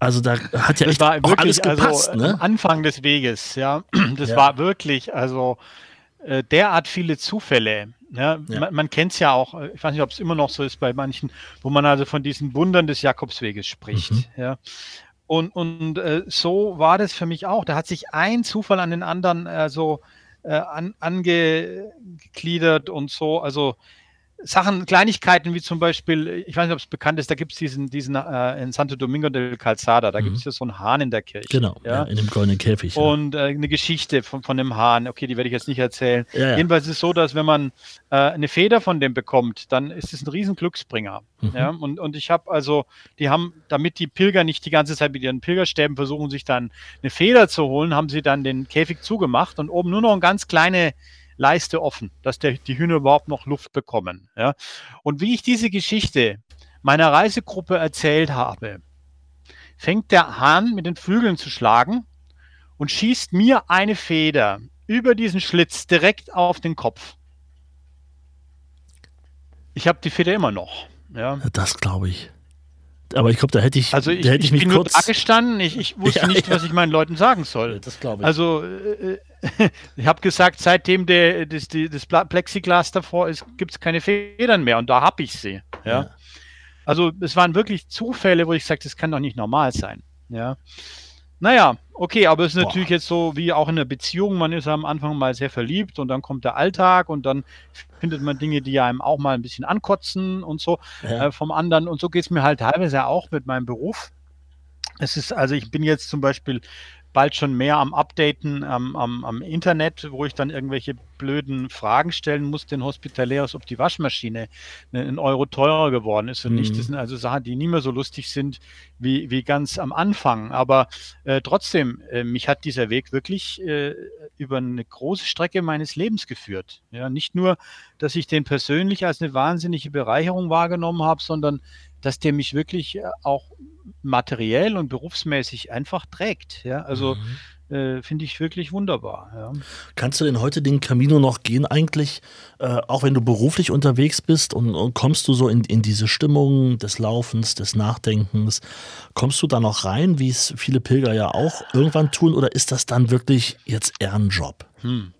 Also da hat ja echt war wirklich, alles gepasst. Also, ne? Anfang des Weges, ja. Das ja. war wirklich, also äh, derart viele Zufälle. Ja, ja. Man, man kennt es ja auch, äh, ich weiß nicht, ob es immer noch so ist bei manchen, wo man also von diesen Wundern des Jakobsweges spricht. Mhm. Ja. Und, und äh, so war das für mich auch. Da hat sich ein Zufall an den anderen äh, so äh, an, angegliedert und so. Also Sachen, Kleinigkeiten wie zum Beispiel, ich weiß nicht, ob es bekannt ist, da gibt es diesen, diesen äh, in Santo Domingo del Calzada, da mhm. gibt es ja so einen Hahn in der Kirche. Genau, ja, ja in dem goldenen Käfig. Ja. Und äh, eine Geschichte von, von dem Hahn, okay, die werde ich jetzt nicht erzählen. Jedenfalls ist es so, dass wenn man äh, eine Feder von dem bekommt, dann ist es ein riesen Glücksbringer. Mhm. Ja? Und, und ich habe also, die haben, damit die Pilger nicht die ganze Zeit mit ihren Pilgerstäben versuchen, sich dann eine Feder zu holen, haben sie dann den Käfig zugemacht und oben nur noch eine ganz kleine Leiste offen, dass der, die Hühner überhaupt noch Luft bekommen. Ja? Und wie ich diese Geschichte meiner Reisegruppe erzählt habe, fängt der Hahn mit den Flügeln zu schlagen und schießt mir eine Feder über diesen Schlitz direkt auf den Kopf. Ich habe die Feder immer noch. Ja. Das glaube ich. Aber ich glaube, da hätte ich, also ich, da hätte ich, ich mich bin kurz nur gestanden. Ich, ich wusste ja, nicht, ja. was ich meinen Leuten sagen soll. Das glaube ich. Also äh, ich habe gesagt, seitdem der, das, die, das Plexiglas davor ist, gibt es keine Federn mehr und da habe ich sie. Ja? ja? Also es waren wirklich Zufälle, wo ich sagte, das kann doch nicht normal sein. Ja. Naja, okay, aber es ist Boah. natürlich jetzt so wie auch in einer Beziehung, man ist am Anfang mal sehr verliebt und dann kommt der Alltag und dann findet man Dinge, die einem auch mal ein bisschen ankotzen und so ja. äh, vom anderen. Und so geht es mir halt teilweise auch mit meinem Beruf. Es ist, also ich bin jetzt zum Beispiel bald schon mehr am Updaten am, am, am Internet, wo ich dann irgendwelche blöden Fragen stellen muss, den Hospitalärs, ob die Waschmaschine einen Euro teurer geworden ist und mhm. nicht. Das sind also Sachen, die nie mehr so lustig sind wie, wie ganz am Anfang. Aber äh, trotzdem, äh, mich hat dieser Weg wirklich äh, über eine große Strecke meines Lebens geführt. Ja, nicht nur, dass ich den persönlich als eine wahnsinnige Bereicherung wahrgenommen habe, sondern dass der mich wirklich äh, auch materiell und berufsmäßig einfach trägt. Ja, also mhm. äh, finde ich wirklich wunderbar. Ja. Kannst du denn heute den Camino noch gehen eigentlich, äh, auch wenn du beruflich unterwegs bist und, und, kommst du so in, in diese Stimmung des Laufens, des Nachdenkens, kommst du da noch rein, wie es viele Pilger ja auch irgendwann tun, oder ist das dann wirklich jetzt eher ein Job? Hm.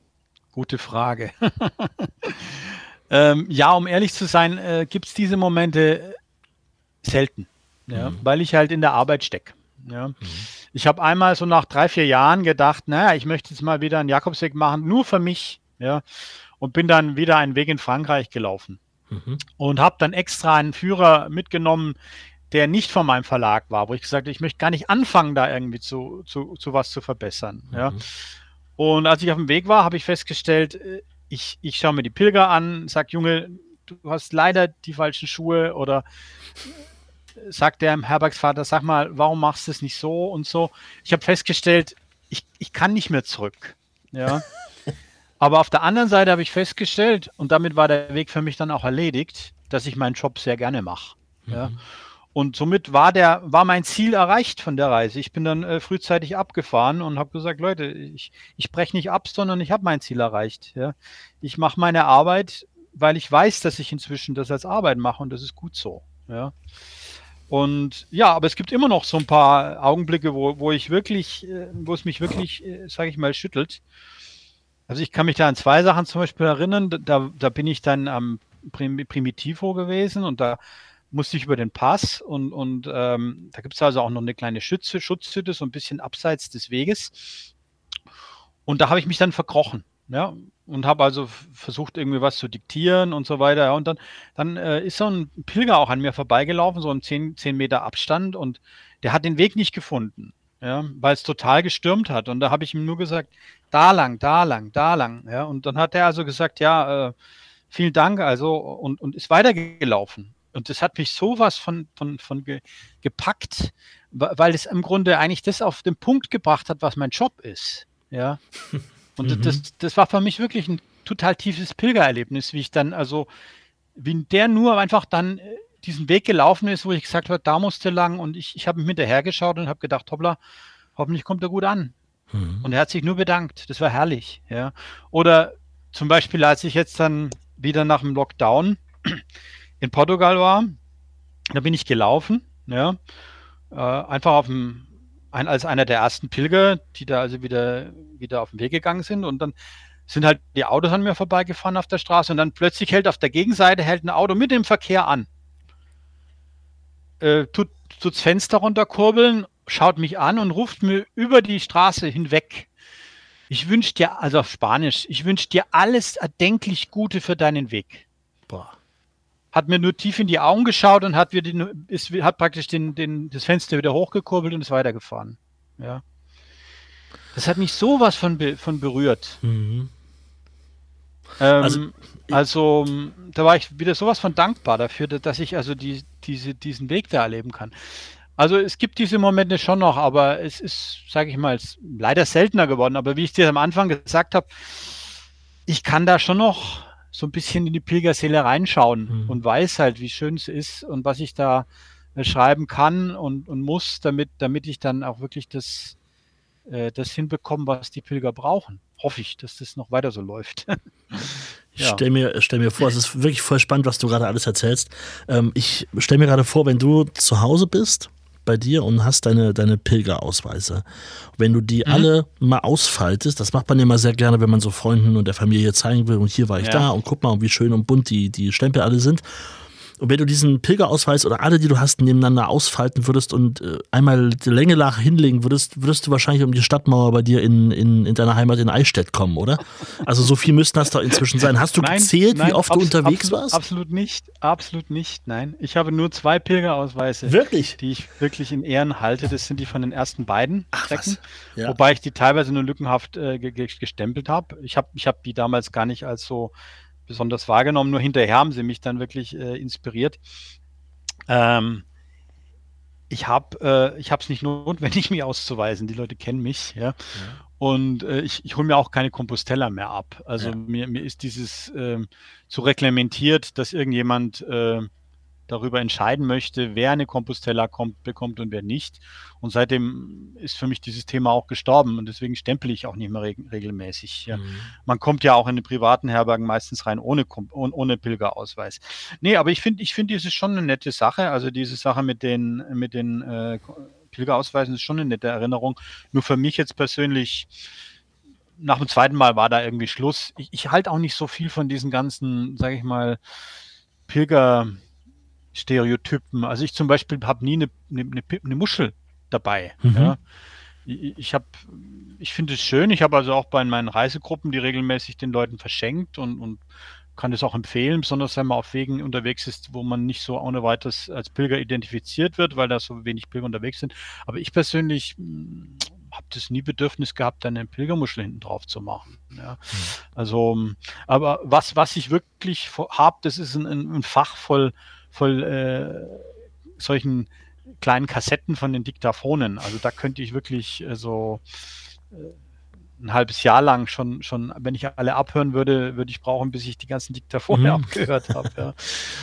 Gute Frage. ähm, ja, um ehrlich zu sein, äh, gibt es diese Momente selten ja, mhm. weil ich halt in der Arbeit stecke. Ja. Mhm. Ich habe einmal so nach drei, vier Jahren gedacht, naja, ich möchte jetzt mal wieder einen Jakobsweg machen, nur für mich, ja, und bin dann wieder einen Weg in Frankreich gelaufen mhm. und habe dann extra einen Führer mitgenommen, der nicht von meinem Verlag war, wo ich gesagt habe, ich möchte gar nicht anfangen, da irgendwie zu, zu, zu was zu verbessern. Mhm. Ja. Und als ich auf dem Weg war, habe ich festgestellt, äh, ich, ich schaue mir die Pilger an, sage, Junge, du hast leider die falschen Schuhe oder sagt der Herbergsvater, sag mal, warum machst du es nicht so und so? Ich habe festgestellt, ich, ich kann nicht mehr zurück. Ja. Aber auf der anderen Seite habe ich festgestellt, und damit war der Weg für mich dann auch erledigt, dass ich meinen Job sehr gerne mache. Mhm. Ja. Und somit war der, war mein Ziel erreicht von der Reise. Ich bin dann äh, frühzeitig abgefahren und habe gesagt, Leute, ich, ich breche nicht ab, sondern ich habe mein Ziel erreicht. Ja. Ich mache meine Arbeit, weil ich weiß, dass ich inzwischen das als Arbeit mache und das ist gut so. Ja. Und ja, aber es gibt immer noch so ein paar Augenblicke, wo, wo ich wirklich, äh, wo es mich wirklich, äh, sage ich mal, schüttelt. Also ich kann mich da an zwei Sachen zum Beispiel erinnern. Da, da bin ich dann am Primitivo gewesen und da musste ich über den Pass und, und ähm, da gibt es also auch noch eine kleine Schütze, Schutzhütte, so ein bisschen abseits des Weges. Und da habe ich mich dann verkrochen. Ja, und habe also versucht, irgendwie was zu diktieren und so weiter. Ja, und dann, dann äh, ist so ein Pilger auch an mir vorbeigelaufen, so ein 10, 10 Meter Abstand, und der hat den Weg nicht gefunden, ja, weil es total gestürmt hat. Und da habe ich ihm nur gesagt, da lang, da lang, da lang. Ja, und dann hat er also gesagt, ja, äh, vielen Dank, also, und, und ist weitergelaufen. Und das hat mich sowas von, von, von ge, gepackt, weil es im Grunde eigentlich das auf den Punkt gebracht hat, was mein Job ist. Ja. Und mhm. das, das war für mich wirklich ein total tiefes Pilgererlebnis, wie ich dann, also, wie der nur einfach dann äh, diesen Weg gelaufen ist, wo ich gesagt habe, da musste lang und ich, ich habe mich hinterhergeschaut und habe gedacht, hoppla, hoffentlich kommt er gut an. Mhm. Und er hat sich nur bedankt. Das war herrlich, ja. Oder zum Beispiel, als ich jetzt dann wieder nach dem Lockdown in Portugal war, da bin ich gelaufen, ja, äh, einfach auf dem ein, als einer der ersten Pilger, die da also wieder, wieder auf den Weg gegangen sind. Und dann sind halt die Autos an mir vorbeigefahren auf der Straße und dann plötzlich hält auf der Gegenseite hält ein Auto mit dem Verkehr an. Äh, tut, das Fenster runterkurbeln, schaut mich an und ruft mir über die Straße hinweg. Ich wünsche dir, also auf Spanisch, ich wünsche dir alles erdenklich Gute für deinen Weg. Boah. Hat mir nur tief in die Augen geschaut und hat, wir den, ist, hat praktisch den, den, das Fenster wieder hochgekurbelt und ist weitergefahren. Ja. Das hat mich sowas von, von berührt. Mhm. Ähm, also, also, da war ich wieder sowas von dankbar dafür, dass ich also die, diese, diesen Weg da erleben kann. Also es gibt diese Momente schon noch, aber es ist, sage ich mal, leider seltener geworden. Aber wie ich dir am Anfang gesagt habe, ich kann da schon noch so ein bisschen in die Pilgerseele reinschauen mhm. und weiß halt, wie schön es ist und was ich da äh, schreiben kann und, und muss, damit, damit ich dann auch wirklich das, äh, das hinbekomme, was die Pilger brauchen. Hoffe ich, dass das noch weiter so läuft. Ich ja. stell, mir, stell mir vor, es ist wirklich voll spannend, was du gerade alles erzählst. Ähm, ich stelle mir gerade vor, wenn du zu Hause bist bei dir und hast deine, deine Pilgerausweise. Wenn du die mhm. alle mal ausfaltest, das macht man ja immer sehr gerne, wenn man so Freunden und der Familie zeigen will, und hier war ich ja. da und guck mal, wie schön und bunt die, die Stempel alle sind. Und wenn du diesen Pilgerausweis oder alle, die du hast, nebeneinander ausfalten würdest und äh, einmal die Länge nach hinlegen würdest, würdest du wahrscheinlich um die Stadtmauer bei dir in, in, in deiner Heimat in Eichstätt kommen, oder? Also so viel müssten das da inzwischen sein. Hast du nein, gezählt, nein, wie oft du unterwegs absolut, warst? Absolut nicht, absolut nicht, nein. Ich habe nur zwei Pilgerausweise. Wirklich? Die ich wirklich in Ehren halte. Das sind die von den ersten beiden Ach, Strecken. Ja. Wobei ich die teilweise nur lückenhaft äh, gestempelt habe. Ich habe ich hab die damals gar nicht als so besonders wahrgenommen. Nur hinterher haben sie mich dann wirklich äh, inspiriert. Ähm, ich habe äh, es nicht notwendig, mich auszuweisen. Die Leute kennen mich, ja. ja. Und äh, ich, ich hole mir auch keine Compostella mehr ab. Also ja. mir, mir ist dieses ähm, so reglementiert, dass irgendjemand äh, darüber entscheiden möchte, wer eine Compostella kommt, bekommt und wer nicht. Und seitdem ist für mich dieses Thema auch gestorben und deswegen stempel ich auch nicht mehr reg regelmäßig. Mhm. Man kommt ja auch in den privaten Herbergen meistens rein ohne, ohne Pilgerausweis. Nee, aber ich finde, ich finde, das ist schon eine nette Sache. Also diese Sache mit den, mit den äh, Pilgerausweisen ist schon eine nette Erinnerung. Nur für mich jetzt persönlich, nach dem zweiten Mal war da irgendwie Schluss. Ich, ich halte auch nicht so viel von diesen ganzen, sage ich mal, Pilger, Stereotypen. Also ich zum Beispiel habe nie eine, eine, eine, Muschel dabei. Mhm. Ja. Ich, habe, ich finde es schön. Ich habe also auch bei meinen Reisegruppen die regelmäßig den Leuten verschenkt und, und kann es auch empfehlen, besonders wenn man auf Wegen unterwegs ist, wo man nicht so ohne weiteres als Pilger identifiziert wird, weil da so wenig Pilger unterwegs sind. Aber ich persönlich hm, habe das nie Bedürfnis gehabt, eine Pilgermuschel hinten drauf zu machen. Ja. Mhm. Also, aber was, was ich wirklich habe, das ist ein, ein Fach voll voll äh, solchen kleinen Kassetten von den Diktaphonen. Also da könnte ich wirklich äh, so äh, ein halbes Jahr lang schon, schon, wenn ich alle abhören würde, würde ich brauchen, bis ich die ganzen Diktaphone mhm. abgehört habe. Ja.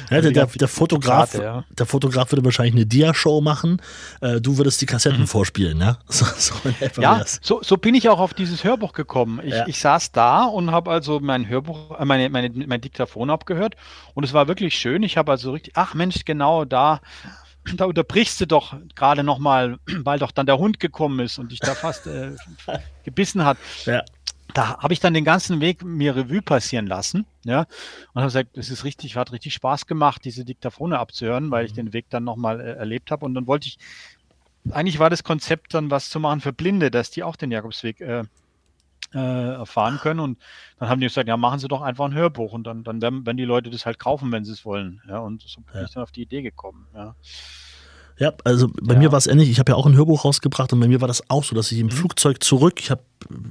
ja also der, der, Fotograf, Zitate, ja. der Fotograf würde wahrscheinlich eine Dia-Show machen. Äh, du würdest die Kassetten mhm. vorspielen, ja? So, so ja, so, so, bin ich auch auf dieses Hörbuch gekommen. Ich, ja. ich saß da und habe also mein Hörbuch, äh, meine, meine, mein Diktaphon abgehört und es war wirklich schön. Ich habe also richtig, ach Mensch, genau da da unterbrichst du doch gerade nochmal, weil doch dann der Hund gekommen ist und dich da fast äh, gebissen hat. Ja. Da habe ich dann den ganzen Weg mir Revue passieren lassen, ja, und habe gesagt, es ist richtig, hat richtig Spaß gemacht, diese Diktaphone abzuhören, weil ich mhm. den Weg dann nochmal äh, erlebt habe. Und dann wollte ich, eigentlich war das Konzept dann was zu machen für Blinde, dass die auch den Jakobsweg äh, äh, erfahren können. Und dann haben die gesagt, ja, machen Sie doch einfach ein Hörbuch und dann, dann werden, die Leute das halt kaufen, wenn sie es wollen. Ja, und so bin ja. ich dann auf die Idee gekommen. Ja. Ja, also bei ja. mir war es ähnlich. Ich habe ja auch ein Hörbuch rausgebracht und bei mir war das auch so, dass ich im mhm. Flugzeug zurück, ich habe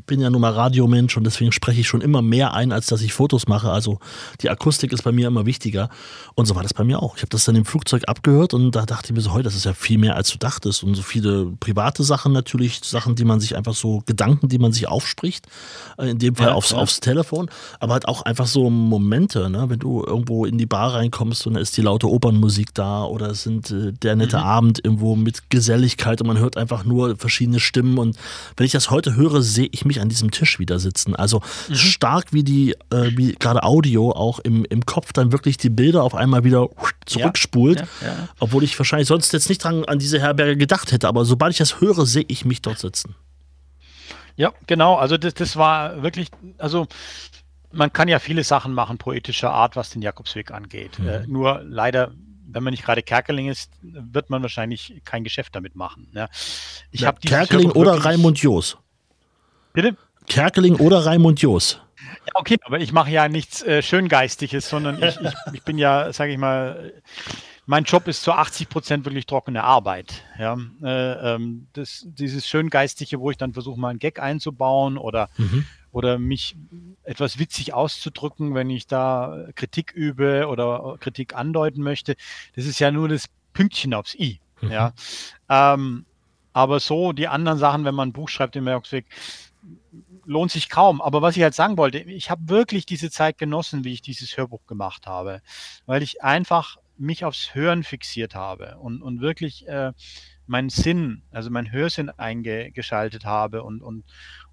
bin ja nun mal Radiomensch und deswegen spreche ich schon immer mehr ein, als dass ich Fotos mache. Also die Akustik ist bei mir immer wichtiger. Und so war das bei mir auch. Ich habe das dann im Flugzeug abgehört und da dachte ich mir so, heute, das ist ja viel mehr, als du dachtest. Und so viele private Sachen natürlich, Sachen, die man sich einfach so, Gedanken, die man sich aufspricht, äh, in dem Fall ja, aufs, ja. aufs Telefon, aber halt auch einfach so Momente, ne? wenn du irgendwo in die Bar reinkommst und da ist die laute Opernmusik da oder es sind äh, der nette mhm. Abend irgendwo mit Geselligkeit und man hört einfach nur verschiedene Stimmen. Und wenn ich das heute höre, sehe ich mich an diesem Tisch wieder sitzen. Also mhm. stark wie die, äh, wie gerade Audio auch im, im Kopf dann wirklich die Bilder auf einmal wieder zurückspult. Ja, ja, ja. Obwohl ich wahrscheinlich sonst jetzt nicht dran an diese Herberge gedacht hätte. Aber sobald ich das höre, sehe ich mich dort sitzen. Ja, genau. Also das, das war wirklich, also man kann ja viele Sachen machen, poetischer Art, was den Jakobsweg angeht. Mhm. Äh, nur leider wenn man nicht gerade Kerkeling ist, wird man wahrscheinlich kein Geschäft damit machen. Ja. Ich ja, Kerkeling oder Raimund Joos? Bitte? Kerkeling oder Raimund Joos? Ja, okay, aber ich mache ja nichts äh, Schöngeistiges, sondern ich, ich, ich bin ja, sage ich mal, mein Job ist zu 80 Prozent wirklich trockene Arbeit. Ja, äh, ähm, das, dieses Schöngeistige, wo ich dann versuche, mal einen Gag einzubauen oder, mhm. Oder mich etwas witzig auszudrücken, wenn ich da Kritik übe oder Kritik andeuten möchte, das ist ja nur das Pünktchen aufs I. Mhm. Ja, ähm, aber so die anderen Sachen, wenn man ein Buch schreibt im Werksweg, lohnt sich kaum. Aber was ich halt sagen wollte, ich habe wirklich diese Zeit genossen, wie ich dieses Hörbuch gemacht habe, weil ich einfach mich aufs Hören fixiert habe und, und wirklich äh, meinen Sinn, also mein Hörsinn eingeschaltet habe und, und,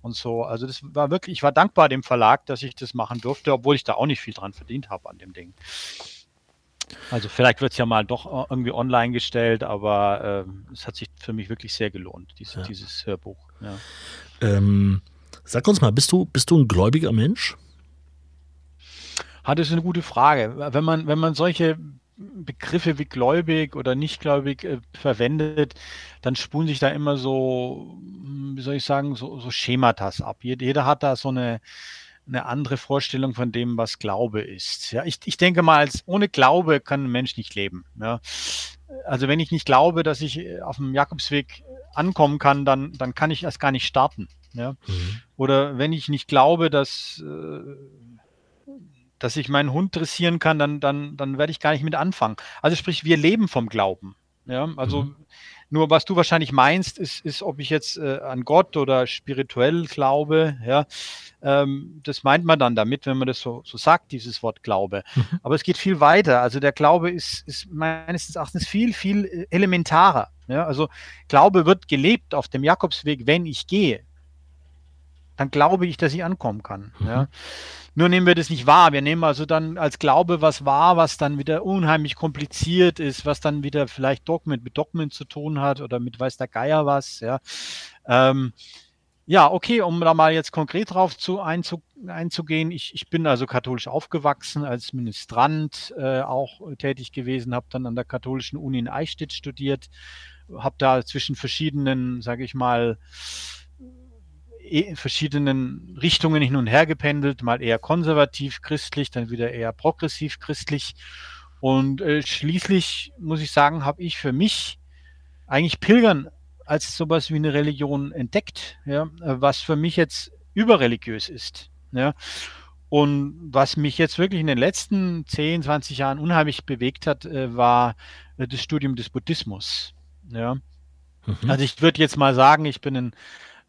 und so. Also das war wirklich, ich war dankbar dem Verlag, dass ich das machen durfte, obwohl ich da auch nicht viel dran verdient habe an dem Ding. Also vielleicht wird es ja mal doch irgendwie online gestellt, aber äh, es hat sich für mich wirklich sehr gelohnt, diese, ja. dieses Hörbuch. Ja. Ähm, sag uns mal, bist du, bist du ein gläubiger Mensch? Hat es eine gute Frage. Wenn man, wenn man solche Begriffe wie gläubig oder nichtgläubig äh, verwendet, dann spulen sich da immer so, wie soll ich sagen, so, so Schematas ab. Jeder hat da so eine, eine andere Vorstellung von dem, was Glaube ist. Ja, ich, ich denke mal, als ohne Glaube kann ein Mensch nicht leben. Ja. Also wenn ich nicht glaube, dass ich äh, auf dem Jakobsweg ankommen kann, dann, dann kann ich erst gar nicht starten. Ja. Mhm. Oder wenn ich nicht glaube, dass äh, dass ich meinen Hund dressieren kann, dann, dann, dann werde ich gar nicht mit anfangen. Also sprich, wir leben vom Glauben. Ja, also mhm. nur was du wahrscheinlich meinst, ist, ist ob ich jetzt äh, an Gott oder spirituell glaube. Ja, ähm, das meint man dann damit, wenn man das so, so sagt, dieses Wort Glaube. Mhm. Aber es geht viel weiter. Also der Glaube ist, ist meines Erachtens viel, viel äh, elementarer. Ja, also Glaube wird gelebt auf dem Jakobsweg, wenn ich gehe. Dann glaube ich, dass ich ankommen kann. Mhm. Ja. Nur nehmen wir das nicht wahr. Wir nehmen also dann als Glaube was wahr, was dann wieder unheimlich kompliziert ist, was dann wieder vielleicht Dogmen mit Dogmen zu tun hat oder mit weiß der Geier was. Ja, ähm, ja okay, um da mal jetzt konkret drauf zu, einzu, einzugehen. Ich, ich bin also katholisch aufgewachsen, als Ministrant äh, auch tätig gewesen, habe dann an der katholischen Uni in Eichstätt studiert, habe da zwischen verschiedenen, sage ich mal, in verschiedenen Richtungen hin und her gependelt, mal eher konservativ christlich, dann wieder eher progressiv christlich. Und äh, schließlich muss ich sagen, habe ich für mich eigentlich Pilgern als sowas wie eine Religion entdeckt, ja, was für mich jetzt überreligiös ist. Ja. Und was mich jetzt wirklich in den letzten 10, 20 Jahren unheimlich bewegt hat, äh, war äh, das Studium des Buddhismus. Ja. Mhm. Also ich würde jetzt mal sagen, ich bin ein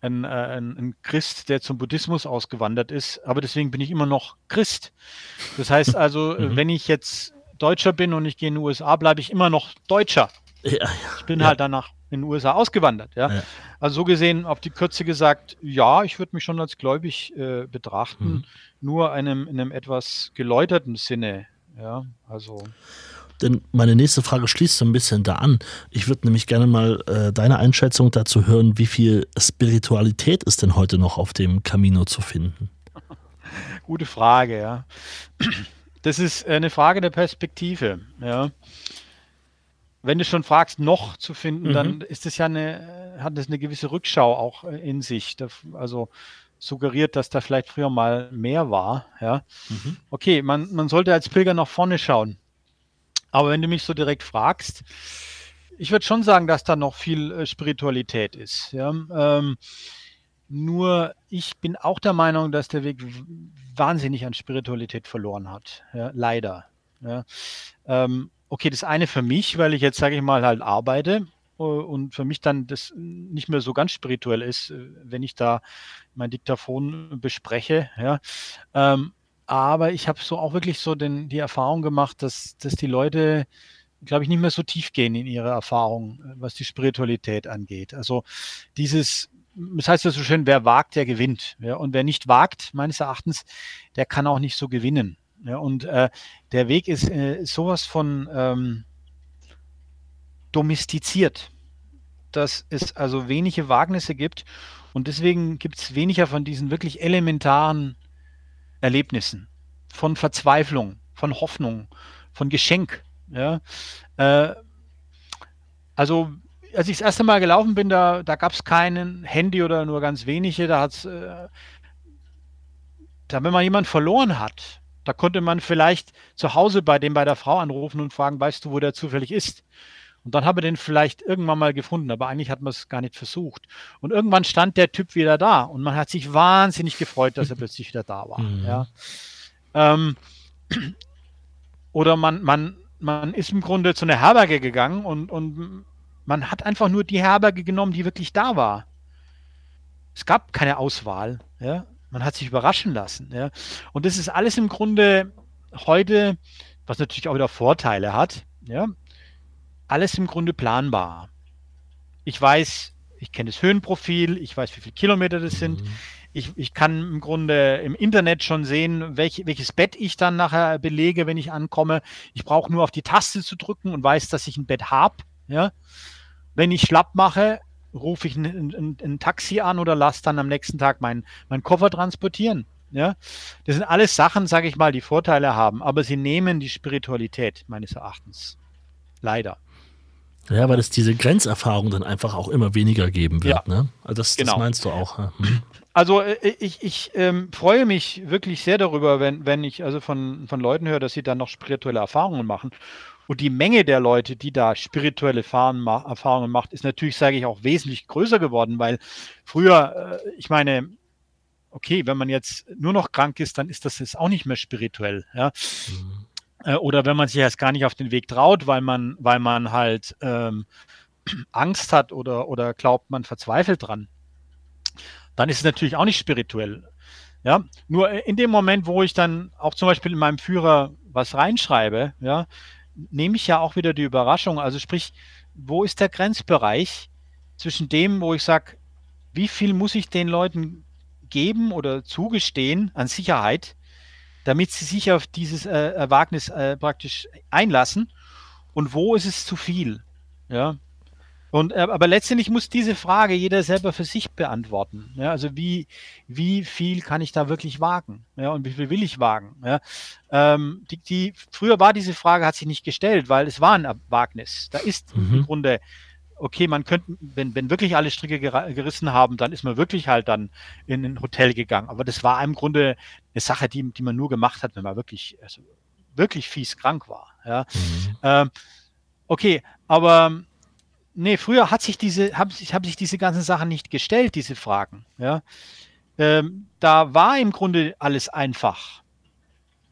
ein, äh, ein, ein, Christ, der zum Buddhismus ausgewandert ist, aber deswegen bin ich immer noch Christ. Das heißt also, mhm. wenn ich jetzt Deutscher bin und ich gehe in die USA, bleibe ich immer noch Deutscher. Ja, ja, ich bin ja. halt danach in den USA ausgewandert. Ja? Also so gesehen, auf die Kürze gesagt, ja, ich würde mich schon als gläubig äh, betrachten, mhm. nur einem, in einem etwas geläuterten Sinne. Ja, also. Denn meine nächste Frage schließt so ein bisschen da an. Ich würde nämlich gerne mal äh, deine Einschätzung dazu hören, wie viel Spiritualität ist denn heute noch auf dem Camino zu finden? Gute Frage, ja. Das ist eine Frage der Perspektive, ja. Wenn du schon fragst, noch zu finden, mhm. dann ist es ja eine, hat es eine gewisse Rückschau auch in sich. Also suggeriert, dass da vielleicht früher mal mehr war, ja. Mhm. Okay, man, man sollte als Pilger nach vorne schauen. Aber wenn du mich so direkt fragst, ich würde schon sagen, dass da noch viel äh, Spiritualität ist. Ja? Ähm, nur ich bin auch der Meinung, dass der Weg wahnsinnig an Spiritualität verloren hat. Ja? Leider. Ja? Ähm, okay, das eine für mich, weil ich jetzt, sage ich mal, halt arbeite äh, und für mich dann das nicht mehr so ganz spirituell ist, äh, wenn ich da mein Diktaphon bespreche. Ja? Ähm, aber ich habe so auch wirklich so den, die Erfahrung gemacht, dass, dass die Leute, glaube ich, nicht mehr so tief gehen in ihre Erfahrung, äh, was die Spiritualität angeht. Also dieses, das heißt ja so schön, wer wagt, der gewinnt. Ja? Und wer nicht wagt, meines Erachtens, der kann auch nicht so gewinnen. Ja? Und äh, der Weg ist äh, sowas von ähm, domestiziert, dass es also wenige Wagnisse gibt. Und deswegen gibt es weniger von diesen wirklich elementaren Erlebnissen, von Verzweiflung, von Hoffnung, von Geschenk. Ja? Äh, also als ich das erste Mal gelaufen bin, da, da gab es keinen Handy oder nur ganz wenige. Da hat's, äh, da, wenn man jemanden verloren hat, da konnte man vielleicht zu Hause bei dem bei der Frau anrufen und fragen, weißt du, wo der zufällig ist? Und dann habe ich den vielleicht irgendwann mal gefunden, aber eigentlich hat man es gar nicht versucht. Und irgendwann stand der Typ wieder da und man hat sich wahnsinnig gefreut, dass er plötzlich wieder da war. Mhm. Ja. Ähm, oder man, man, man ist im Grunde zu einer Herberge gegangen und, und man hat einfach nur die Herberge genommen, die wirklich da war. Es gab keine Auswahl. Ja. Man hat sich überraschen lassen. Ja. Und das ist alles im Grunde heute, was natürlich auch wieder Vorteile hat. Ja. Alles im Grunde planbar. Ich weiß, ich kenne das Höhenprofil, ich weiß, wie viele Kilometer das sind. Mhm. Ich, ich kann im Grunde im Internet schon sehen, welch, welches Bett ich dann nachher belege, wenn ich ankomme. Ich brauche nur auf die Taste zu drücken und weiß, dass ich ein Bett habe. Ja? Wenn ich schlapp mache, rufe ich ein, ein, ein, Taxi an oder lasse dann am nächsten Tag meinen mein Koffer transportieren. Ja, das sind alles Sachen, sage ich mal, die Vorteile haben, aber sie nehmen die Spiritualität meines Erachtens. Leider. Ja, weil es diese Grenzerfahrung dann einfach auch immer weniger geben wird. Ja, ne? Also das, genau. das meinst du auch. Hm. Also äh, ich, ich ähm, freue mich wirklich sehr darüber, wenn, wenn ich also von, von Leuten höre, dass sie dann noch spirituelle Erfahrungen machen. Und die Menge der Leute, die da spirituelle Erfahrungen macht, ist natürlich, sage ich, auch wesentlich größer geworden, weil früher, äh, ich meine, okay, wenn man jetzt nur noch krank ist, dann ist das jetzt auch nicht mehr spirituell. Ja? Mhm. Äh, oder wenn man sich erst gar nicht auf den Weg traut, weil man, weil man halt ähm, Angst hat oder, oder glaubt, man verzweifelt dran, dann ist es natürlich auch nicht spirituell. Ja, nur in dem Moment, wo ich dann auch zum Beispiel in meinem Führer was reinschreibe, ja, nehme ich ja auch wieder die Überraschung. Also sprich, wo ist der Grenzbereich zwischen dem, wo ich sage, wie viel muss ich den Leuten geben oder zugestehen an Sicherheit, damit sie sich auf dieses äh, Wagnis äh, praktisch einlassen und wo ist es zu viel? Ja, und, äh, aber letztendlich muss diese Frage jeder selber für sich beantworten. Ja, also wie, wie viel kann ich da wirklich wagen? Ja, und wie viel will ich wagen? Ja, ähm, die, die, früher war diese Frage, hat sich nicht gestellt, weil es war ein Wagnis. Da ist mhm. im Grunde, okay, man könnte, wenn, wenn wirklich alle Stricke gerissen haben, dann ist man wirklich halt dann in ein Hotel gegangen. Aber das war im Grunde eine Sache, die, die man nur gemacht hat, wenn man wirklich, also wirklich fies krank war. Ja, mhm. ähm, okay, aber nee, früher hat sich diese, haben sich, haben sich diese ganzen Sachen nicht gestellt, diese Fragen. Ja? Ähm, da war im Grunde alles einfach.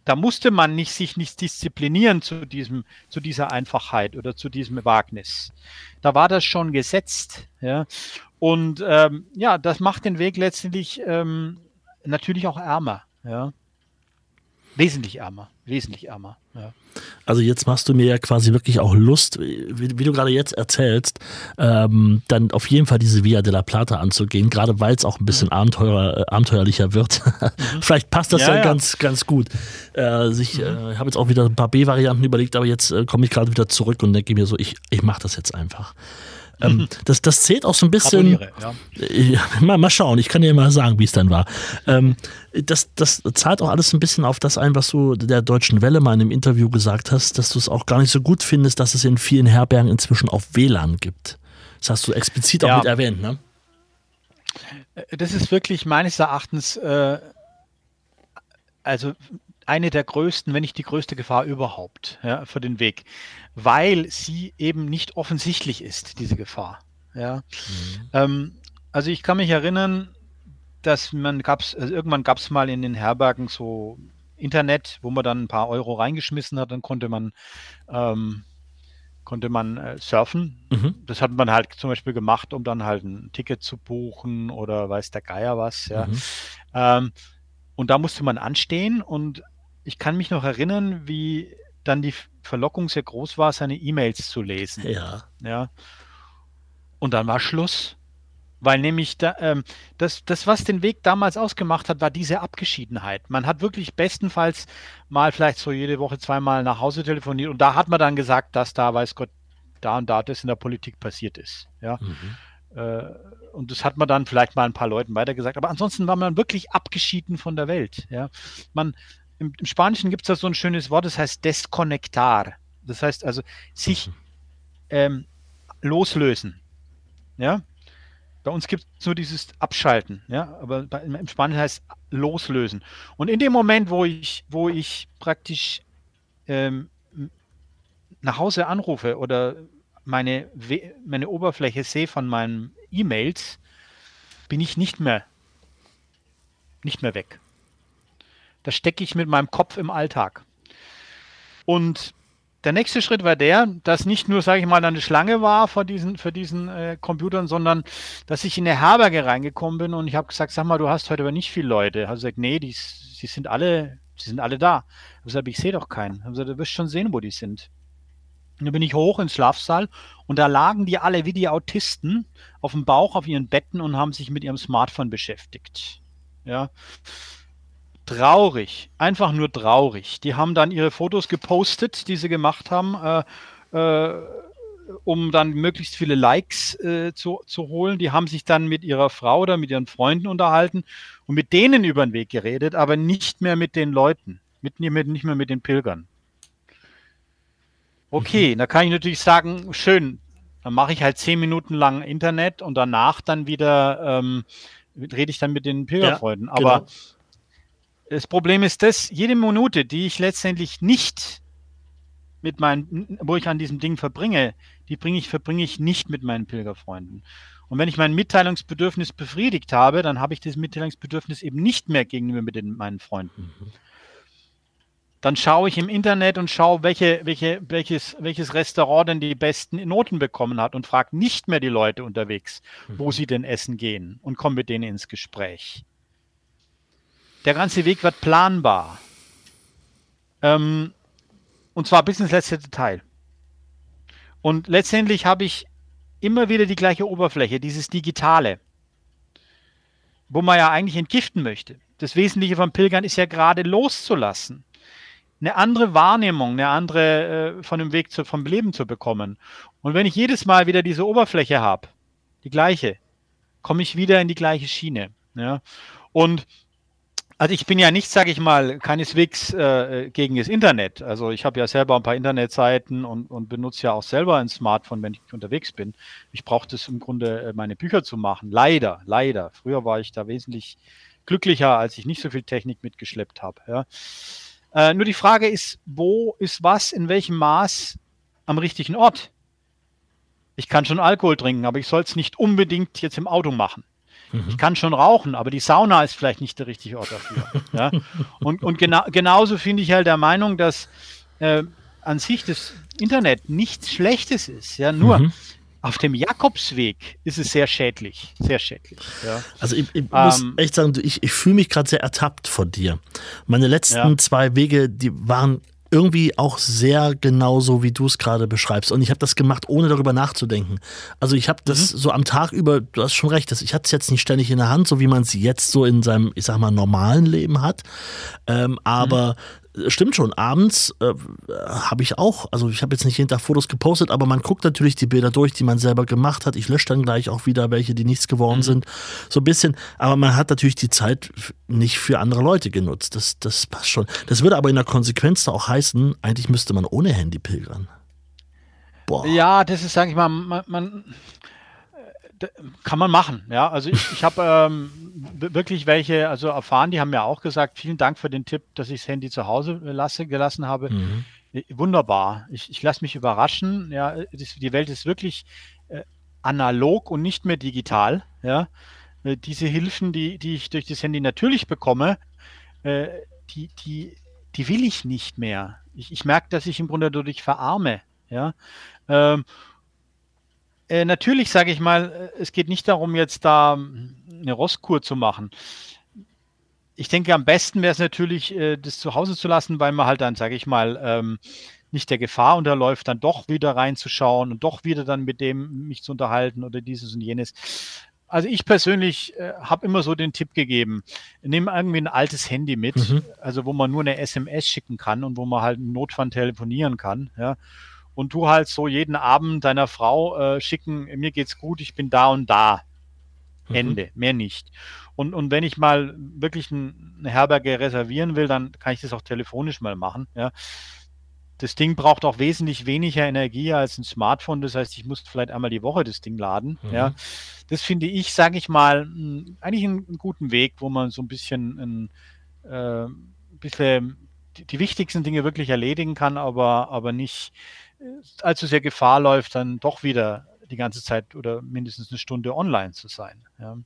Da musste man nicht, sich nicht disziplinieren zu, diesem, zu dieser Einfachheit oder zu diesem Wagnis. Da war das schon gesetzt. Ja? Und ähm, ja, das macht den Weg letztendlich ähm, natürlich auch ärmer. Ja? Wesentlich ärmer, wesentlich ärmer. Ja. Also jetzt machst du mir ja quasi wirklich auch Lust, wie, wie du gerade jetzt erzählst, ähm, dann auf jeden Fall diese Via de la Plata anzugehen, gerade weil es auch ein bisschen mhm. Abenteuer, äh, abenteuerlicher wird. Mhm. Vielleicht passt das ja, ja, ja, ganz, ganz gut. Äh, sich, mhm. äh, ich habe jetzt auch wieder ein paar B-Varianten überlegt, aber jetzt äh, komme ich gerade wieder zurück und denke mir so, ich, ich mache das jetzt einfach. Ähm, das, das zählt auch so ein bisschen. Ja. Äh, mal, mal schauen, ich kann dir mal sagen, wie es dann war. Ähm, das, das zahlt auch alles ein bisschen auf das ein, was du der Deutschen Welle mal in einem Interview gesagt hast, dass du es auch gar nicht so gut findest, dass es in vielen Herbergen inzwischen auch WLAN gibt. Das hast du explizit auch ja. mit erwähnt, ne? Äh, das ist wirklich meines Erachtens äh, also eine der größten, wenn nicht die größte Gefahr überhaupt ja, für den Weg, weil sie eben nicht offensichtlich ist, diese Gefahr. Ja. Mhm. Ähm, also ich kann mich erinnern, dass man gab's, also irgendwann gab es mal in den Herbergen so Internet, wo man dann ein paar Euro reingeschmissen hat, dann konnte man ähm, konnte man äh, surfen. Mhm. Das hat man halt zum Beispiel gemacht, um dann halt ein Ticket zu buchen oder weiß der Geier was. Ja. Mhm. Ähm, und da musste man anstehen und ich kann mich noch erinnern, wie dann die Verlockung sehr groß war, seine E-Mails zu lesen. Ja. Ja. Und dann war Schluss. Weil nämlich da, ähm, das, das, was den Weg damals ausgemacht hat, war diese Abgeschiedenheit. Man hat wirklich bestenfalls mal vielleicht so jede Woche zweimal nach Hause telefoniert und da hat man dann gesagt, dass da, weiß Gott, da und da das in der Politik passiert ist. Ja. Mhm. Äh, und das hat man dann vielleicht mal ein paar Leuten weitergesagt. Aber ansonsten war man wirklich abgeschieden von der Welt. Ja. Man, im, im Spanischen gibt es da so ein schönes Wort, das heißt desconectar. Das heißt also sich mhm. ähm, loslösen. Ja. Bei uns gibt es nur dieses Abschalten, ja, aber bei, im Spanischen heißt loslösen. Und in dem Moment, wo ich, wo ich praktisch ähm, nach Hause anrufe oder meine, meine Oberfläche sehe von meinen E-Mails, bin ich nicht mehr, nicht mehr weg. Da stecke ich mit meinem Kopf im Alltag. Und der nächste Schritt war der, dass nicht nur, sage ich mal, eine Schlange war vor diesen, für diesen äh, Computern, sondern dass ich in eine Herberge reingekommen bin und ich habe gesagt, sag mal, du hast heute aber nicht viele Leute. Habe gesagt, nee, die, die sind alle, die sind alle da. Ich gesagt, ich sehe doch keinen. Ich gesagt, du wirst schon sehen, wo die sind. Und dann bin ich hoch ins Schlafsaal und da lagen die alle wie die Autisten auf dem Bauch auf ihren Betten und haben sich mit ihrem Smartphone beschäftigt. Ja traurig, einfach nur traurig. Die haben dann ihre Fotos gepostet, die sie gemacht haben, äh, äh, um dann möglichst viele Likes äh, zu, zu holen. Die haben sich dann mit ihrer Frau oder mit ihren Freunden unterhalten und mit denen über den Weg geredet, aber nicht mehr mit den Leuten, mit, nicht mehr mit den Pilgern. Okay, mhm. da kann ich natürlich sagen, schön, dann mache ich halt zehn Minuten lang Internet und danach dann wieder ähm, rede ich dann mit den Pilgerfreunden. Ja, aber genau. Das Problem ist das, jede Minute, die ich letztendlich nicht mit meinen, wo ich an diesem Ding verbringe, die bringe ich, verbringe ich nicht mit meinen Pilgerfreunden. Und wenn ich mein Mitteilungsbedürfnis befriedigt habe, dann habe ich das Mitteilungsbedürfnis eben nicht mehr gegenüber mit den, meinen Freunden. Mhm. Dann schaue ich im Internet und schaue, welche, welche, welches, welches Restaurant denn die besten Noten bekommen hat und frage nicht mehr die Leute unterwegs, mhm. wo sie denn essen gehen und komme mit denen ins Gespräch. Der ganze Weg wird planbar. Ähm, und zwar bis ins letzte Detail. Und letztendlich habe ich immer wieder die gleiche Oberfläche, dieses Digitale, wo man ja eigentlich entgiften möchte. Das Wesentliche vom Pilgern ist ja gerade loszulassen. Eine andere Wahrnehmung, eine andere äh, von dem Weg zu, vom Leben zu bekommen. Und wenn ich jedes Mal wieder diese Oberfläche habe, die gleiche, komme ich wieder in die gleiche Schiene. Ja? Und also ich bin ja nicht, sage ich mal, keineswegs äh, gegen das Internet. Also ich habe ja selber ein paar Internetseiten und, und benutze ja auch selber ein Smartphone, wenn ich unterwegs bin. Ich brauche das im Grunde, äh, meine Bücher zu machen. Leider, leider. Früher war ich da wesentlich glücklicher, als ich nicht so viel Technik mitgeschleppt habe. Ja. Äh, nur die Frage ist, wo ist was, in welchem Maß am richtigen Ort? Ich kann schon Alkohol trinken, aber ich soll es nicht unbedingt jetzt im Auto machen. Mhm. Ich kann schon rauchen, aber die Sauna ist vielleicht nicht der richtige Ort dafür. ja? Und, und gena genauso finde ich halt der Meinung, dass äh, an sich das Internet nichts Schlechtes ist. Ja, nur mhm. auf dem Jakobsweg ist es sehr schädlich. Sehr schädlich. Ja. Also ich, ich muss ähm, echt sagen, ich, ich fühle mich gerade sehr ertappt von dir. Meine letzten ja. zwei Wege, die waren irgendwie auch sehr genauso, wie du es gerade beschreibst. Und ich habe das gemacht, ohne darüber nachzudenken. Also ich habe das mhm. so am Tag über, du hast schon recht, ich hatte es jetzt nicht ständig in der Hand, so wie man es jetzt so in seinem, ich sag mal, normalen Leben hat. Ähm, aber mhm stimmt schon, abends äh, habe ich auch, also ich habe jetzt nicht jeden Tag Fotos gepostet, aber man guckt natürlich die Bilder durch, die man selber gemacht hat. Ich lösche dann gleich auch wieder welche, die nichts geworden mhm. sind. So ein bisschen, aber man hat natürlich die Zeit nicht für andere Leute genutzt. Das, das passt schon. Das würde aber in der Konsequenz da auch heißen, eigentlich müsste man ohne Handy pilgern. Boah. Ja, das ist, sage ich mal, man, man kann man machen, ja. Also ich, ich habe ähm, wirklich welche, also erfahren, die haben mir auch gesagt, vielen Dank für den Tipp, dass ich das Handy zu Hause lasse, gelassen habe. Mhm. Äh, wunderbar. Ich, ich lasse mich überraschen. Ja, das, die Welt ist wirklich äh, analog und nicht mehr digital. Ja, äh, diese Hilfen, die, die ich durch das Handy natürlich bekomme, äh, die, die, die will ich nicht mehr. Ich, ich merke, dass ich im Grunde dadurch verarme. Ja, ähm, äh, natürlich sage ich mal, äh, es geht nicht darum, jetzt da hm, eine Rostkur zu machen. Ich denke, am besten wäre es natürlich, äh, das zu Hause zu lassen, weil man halt dann, sage ich mal, ähm, nicht der Gefahr unterläuft, dann doch wieder reinzuschauen und doch wieder dann mit dem mich zu unterhalten oder dieses und jenes. Also ich persönlich äh, habe immer so den Tipp gegeben, nimm irgendwie ein altes Handy mit, mhm. also wo man nur eine SMS schicken kann und wo man halt im Notfall telefonieren kann, ja und du halt so jeden Abend deiner Frau äh, schicken, mir geht's gut, ich bin da und da. Mhm. Ende, mehr nicht. Und, und wenn ich mal wirklich ein, eine Herberge reservieren will, dann kann ich das auch telefonisch mal machen. Ja. Das Ding braucht auch wesentlich weniger Energie als ein Smartphone. Das heißt, ich muss vielleicht einmal die Woche das Ding laden. Mhm. Ja. das finde ich, sage ich mal, eigentlich einen, einen, guten Weg, wo man so ein bisschen ein, äh, bisschen die, die, wichtigsten Dinge wirklich erledigen kann, aber, aber nicht allzu sehr Gefahr läuft, dann doch wieder die ganze Zeit oder mindestens eine Stunde online zu sein. Ja.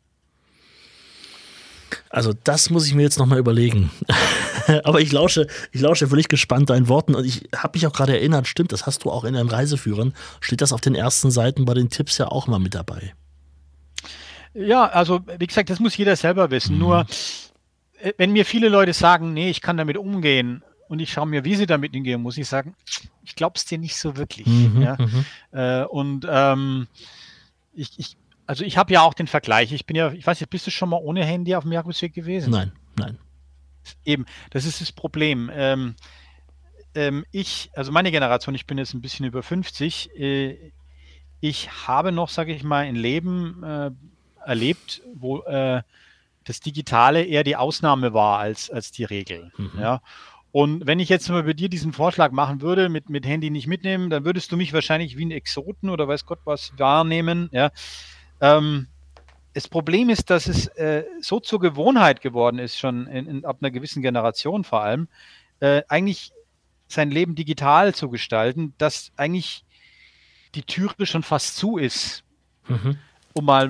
Also das muss ich mir jetzt nochmal überlegen. Aber ich lausche, ich lausche völlig gespannt deinen Worten und ich habe mich auch gerade erinnert, stimmt, das hast du auch in deinen Reiseführern, steht das auf den ersten Seiten bei den Tipps ja auch mal mit dabei. Ja, also wie gesagt, das muss jeder selber wissen. Mhm. Nur äh, wenn mir viele Leute sagen, nee, ich kann damit umgehen und ich schaue mir, wie sie damit umgehen, muss ich sagen, ich glaube es dir nicht so wirklich. Mhm, ja? Mhm. Äh, und ähm, ich, ich also ich habe ja auch den Vergleich. Ich bin ja, ich weiß nicht, bist du schon mal ohne Handy auf dem Jakobsweg gewesen? Nein, nein. Eben, das ist das Problem. Ähm, ähm, ich, also meine Generation, ich bin jetzt ein bisschen über 50, äh, ich habe noch, sage ich mal, ein Leben äh, erlebt, wo äh, das Digitale eher die Ausnahme war als, als die Regel. Mhm. Ja. Und wenn ich jetzt mal bei dir diesen Vorschlag machen würde, mit, mit Handy nicht mitnehmen, dann würdest du mich wahrscheinlich wie ein Exoten oder weiß Gott was wahrnehmen. Ja. Ähm, das Problem ist, dass es äh, so zur Gewohnheit geworden ist, schon in, in, ab einer gewissen Generation vor allem, äh, eigentlich sein Leben digital zu gestalten, dass eigentlich die Türe schon fast zu ist, mhm. um mal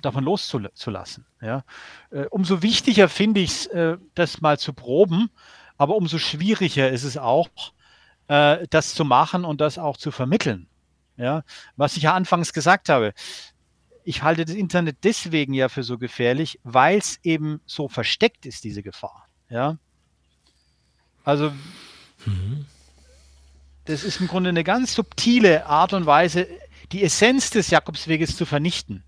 davon loszulassen. Ja? Äh, umso wichtiger finde ich es, äh, das mal zu proben, aber umso schwieriger ist es auch, äh, das zu machen und das auch zu vermitteln. Ja? Was ich ja anfangs gesagt habe, ich halte das Internet deswegen ja für so gefährlich, weil es eben so versteckt ist, diese Gefahr. Ja. Also, mhm. das ist im Grunde eine ganz subtile Art und Weise, die Essenz des Jakobsweges zu vernichten.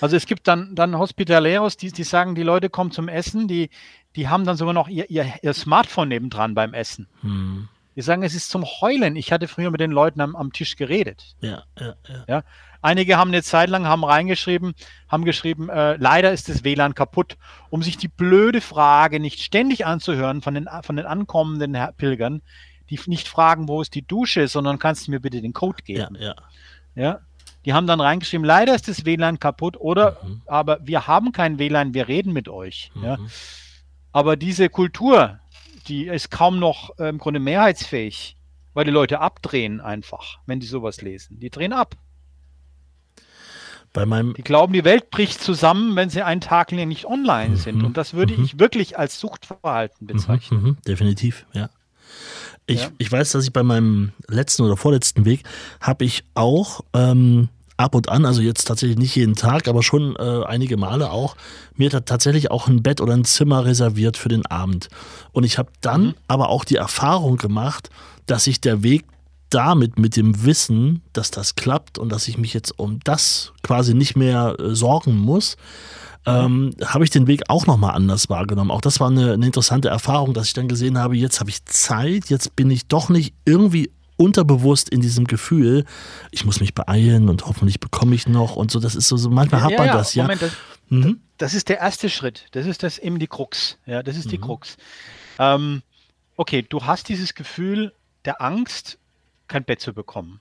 Also es gibt dann, dann Hospitaleros, die, die sagen, die Leute kommen zum Essen, die, die haben dann sogar noch ihr, ihr, ihr Smartphone nebendran beim Essen. Mhm. Die sagen, es ist zum Heulen. Ich hatte früher mit den Leuten am, am Tisch geredet. Ja, ja, ja, ja. Einige haben eine Zeit lang haben reingeschrieben, haben geschrieben, äh, leider ist das WLAN kaputt, um sich die blöde Frage nicht ständig anzuhören von den, von den ankommenden Pilgern, die nicht fragen, wo ist die Dusche, sondern kannst du mir bitte den Code geben. Ja, ja. ja? Die haben dann reingeschrieben, leider ist das WLAN kaputt oder mhm. aber wir haben kein WLAN, wir reden mit euch. Mhm. Ja? Aber diese Kultur, die ist kaum noch äh, im Grunde mehrheitsfähig, weil die Leute abdrehen einfach, wenn die sowas lesen. Die drehen ab. Bei meinem die glauben, die Welt bricht zusammen, wenn sie einen Tag lang nicht online mhm. sind. Und das würde mhm. ich wirklich als Suchtverhalten bezeichnen. Mhm. mhm. Definitiv, ja. Ich, ja. ich weiß, dass ich bei meinem letzten oder vorletzten Weg habe ich auch ähm, ab und an, also jetzt tatsächlich nicht jeden Tag, aber schon äh, einige Male auch, mir tatsächlich auch ein Bett oder ein Zimmer reserviert für den Abend. Und ich habe dann mhm. aber auch die Erfahrung gemacht, dass sich der Weg damit, mit dem Wissen, dass das klappt und dass ich mich jetzt um das quasi nicht mehr äh, sorgen muss, ähm, habe ich den Weg auch nochmal anders wahrgenommen. Auch das war eine, eine interessante Erfahrung, dass ich dann gesehen habe, jetzt habe ich Zeit, jetzt bin ich doch nicht irgendwie unterbewusst in diesem Gefühl, ich muss mich beeilen und hoffentlich bekomme ich noch und so. Das ist so, so manchmal hat man ja, das, ja. Moment, das, mhm. das, ist der erste Schritt. Das ist das eben die Krux. Ja, das ist mhm. die Krux. Ähm, okay, du hast dieses Gefühl der Angst, kein Bett zu bekommen.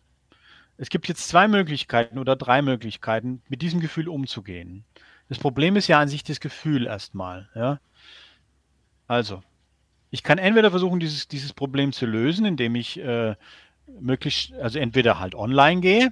Es gibt jetzt zwei Möglichkeiten oder drei Möglichkeiten, mit diesem Gefühl umzugehen. Das Problem ist ja an sich das Gefühl erstmal. Ja? Also, ich kann entweder versuchen, dieses, dieses Problem zu lösen, indem ich äh, möglichst, also entweder halt online gehe,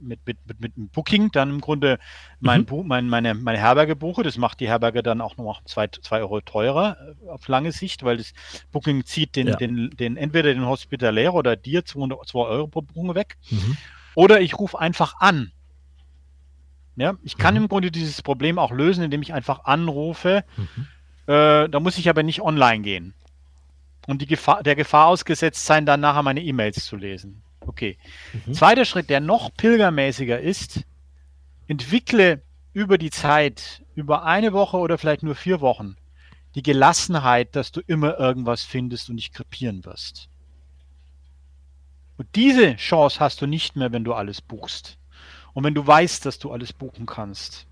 mit, mit, mit, mit einem Booking dann im Grunde mein, mhm. mein, meine, meine Herberge buche. Das macht die Herberge dann auch noch zwei, zwei Euro teurer äh, auf lange Sicht, weil das Booking zieht den, ja. den, den entweder den Hospitalier oder dir 200, 2 Euro pro Buchung weg. Mhm. Oder ich rufe einfach an. Ja, ich kann mhm. im Grunde dieses Problem auch lösen, indem ich einfach anrufe. Mhm. Äh, da muss ich aber nicht online gehen. Und die Gefahr, der Gefahr ausgesetzt sein, dann nachher meine E-Mails zu lesen. Okay. Mhm. Zweiter Schritt, der noch pilgermäßiger ist, entwickle über die Zeit, über eine Woche oder vielleicht nur vier Wochen, die Gelassenheit, dass du immer irgendwas findest und dich krepieren wirst. Und diese Chance hast du nicht mehr, wenn du alles buchst. Und wenn du weißt, dass du alles buchen kannst.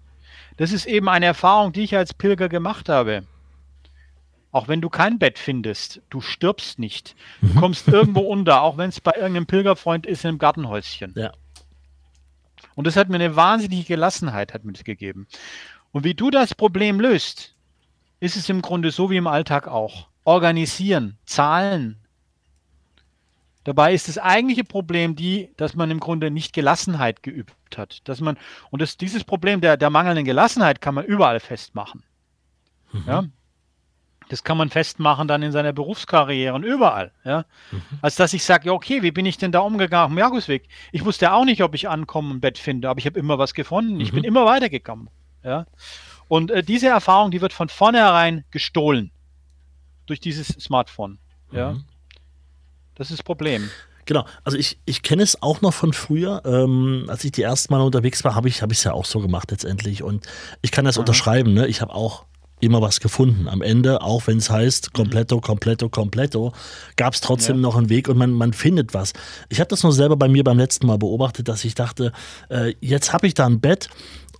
Das ist eben eine Erfahrung, die ich als Pilger gemacht habe. Auch wenn du kein Bett findest, du stirbst nicht. Du mhm. kommst irgendwo unter, auch wenn es bei irgendeinem Pilgerfreund ist in einem Gartenhäuschen. Ja. Und das hat mir eine wahnsinnige Gelassenheit hat mitgegeben. Und wie du das Problem löst, ist es im Grunde so wie im Alltag auch. Organisieren, Zahlen. Dabei ist das eigentliche Problem die, dass man im Grunde nicht Gelassenheit geübt hat. Dass man, und das, dieses Problem der, der mangelnden Gelassenheit kann man überall festmachen. Mhm. Ja? Das kann man festmachen dann in seiner Berufskarriere und überall. Ja? Mhm. Als dass ich sage, ja, okay, wie bin ich denn da umgegangen am Jagusweg? Ich wusste auch nicht, ob ich ankommen im Bett finde, aber ich habe immer was gefunden. Ich bin mhm. immer weitergekommen. Ja? Und äh, diese Erfahrung, die wird von vornherein gestohlen durch dieses Smartphone. Ja? Mhm. Das ist das Problem. Genau, also ich, ich kenne es auch noch von früher. Ähm, als ich die ersten Mal unterwegs war, habe ich es ja auch so gemacht letztendlich. Und ich kann das mhm. unterschreiben. Ne? Ich habe auch immer was gefunden. Am Ende, auch wenn es heißt, kompletto, kompletto, kompletto, gab es trotzdem ja. noch einen Weg und man, man findet was. Ich habe das nur selber bei mir beim letzten Mal beobachtet, dass ich dachte, äh, jetzt habe ich da ein Bett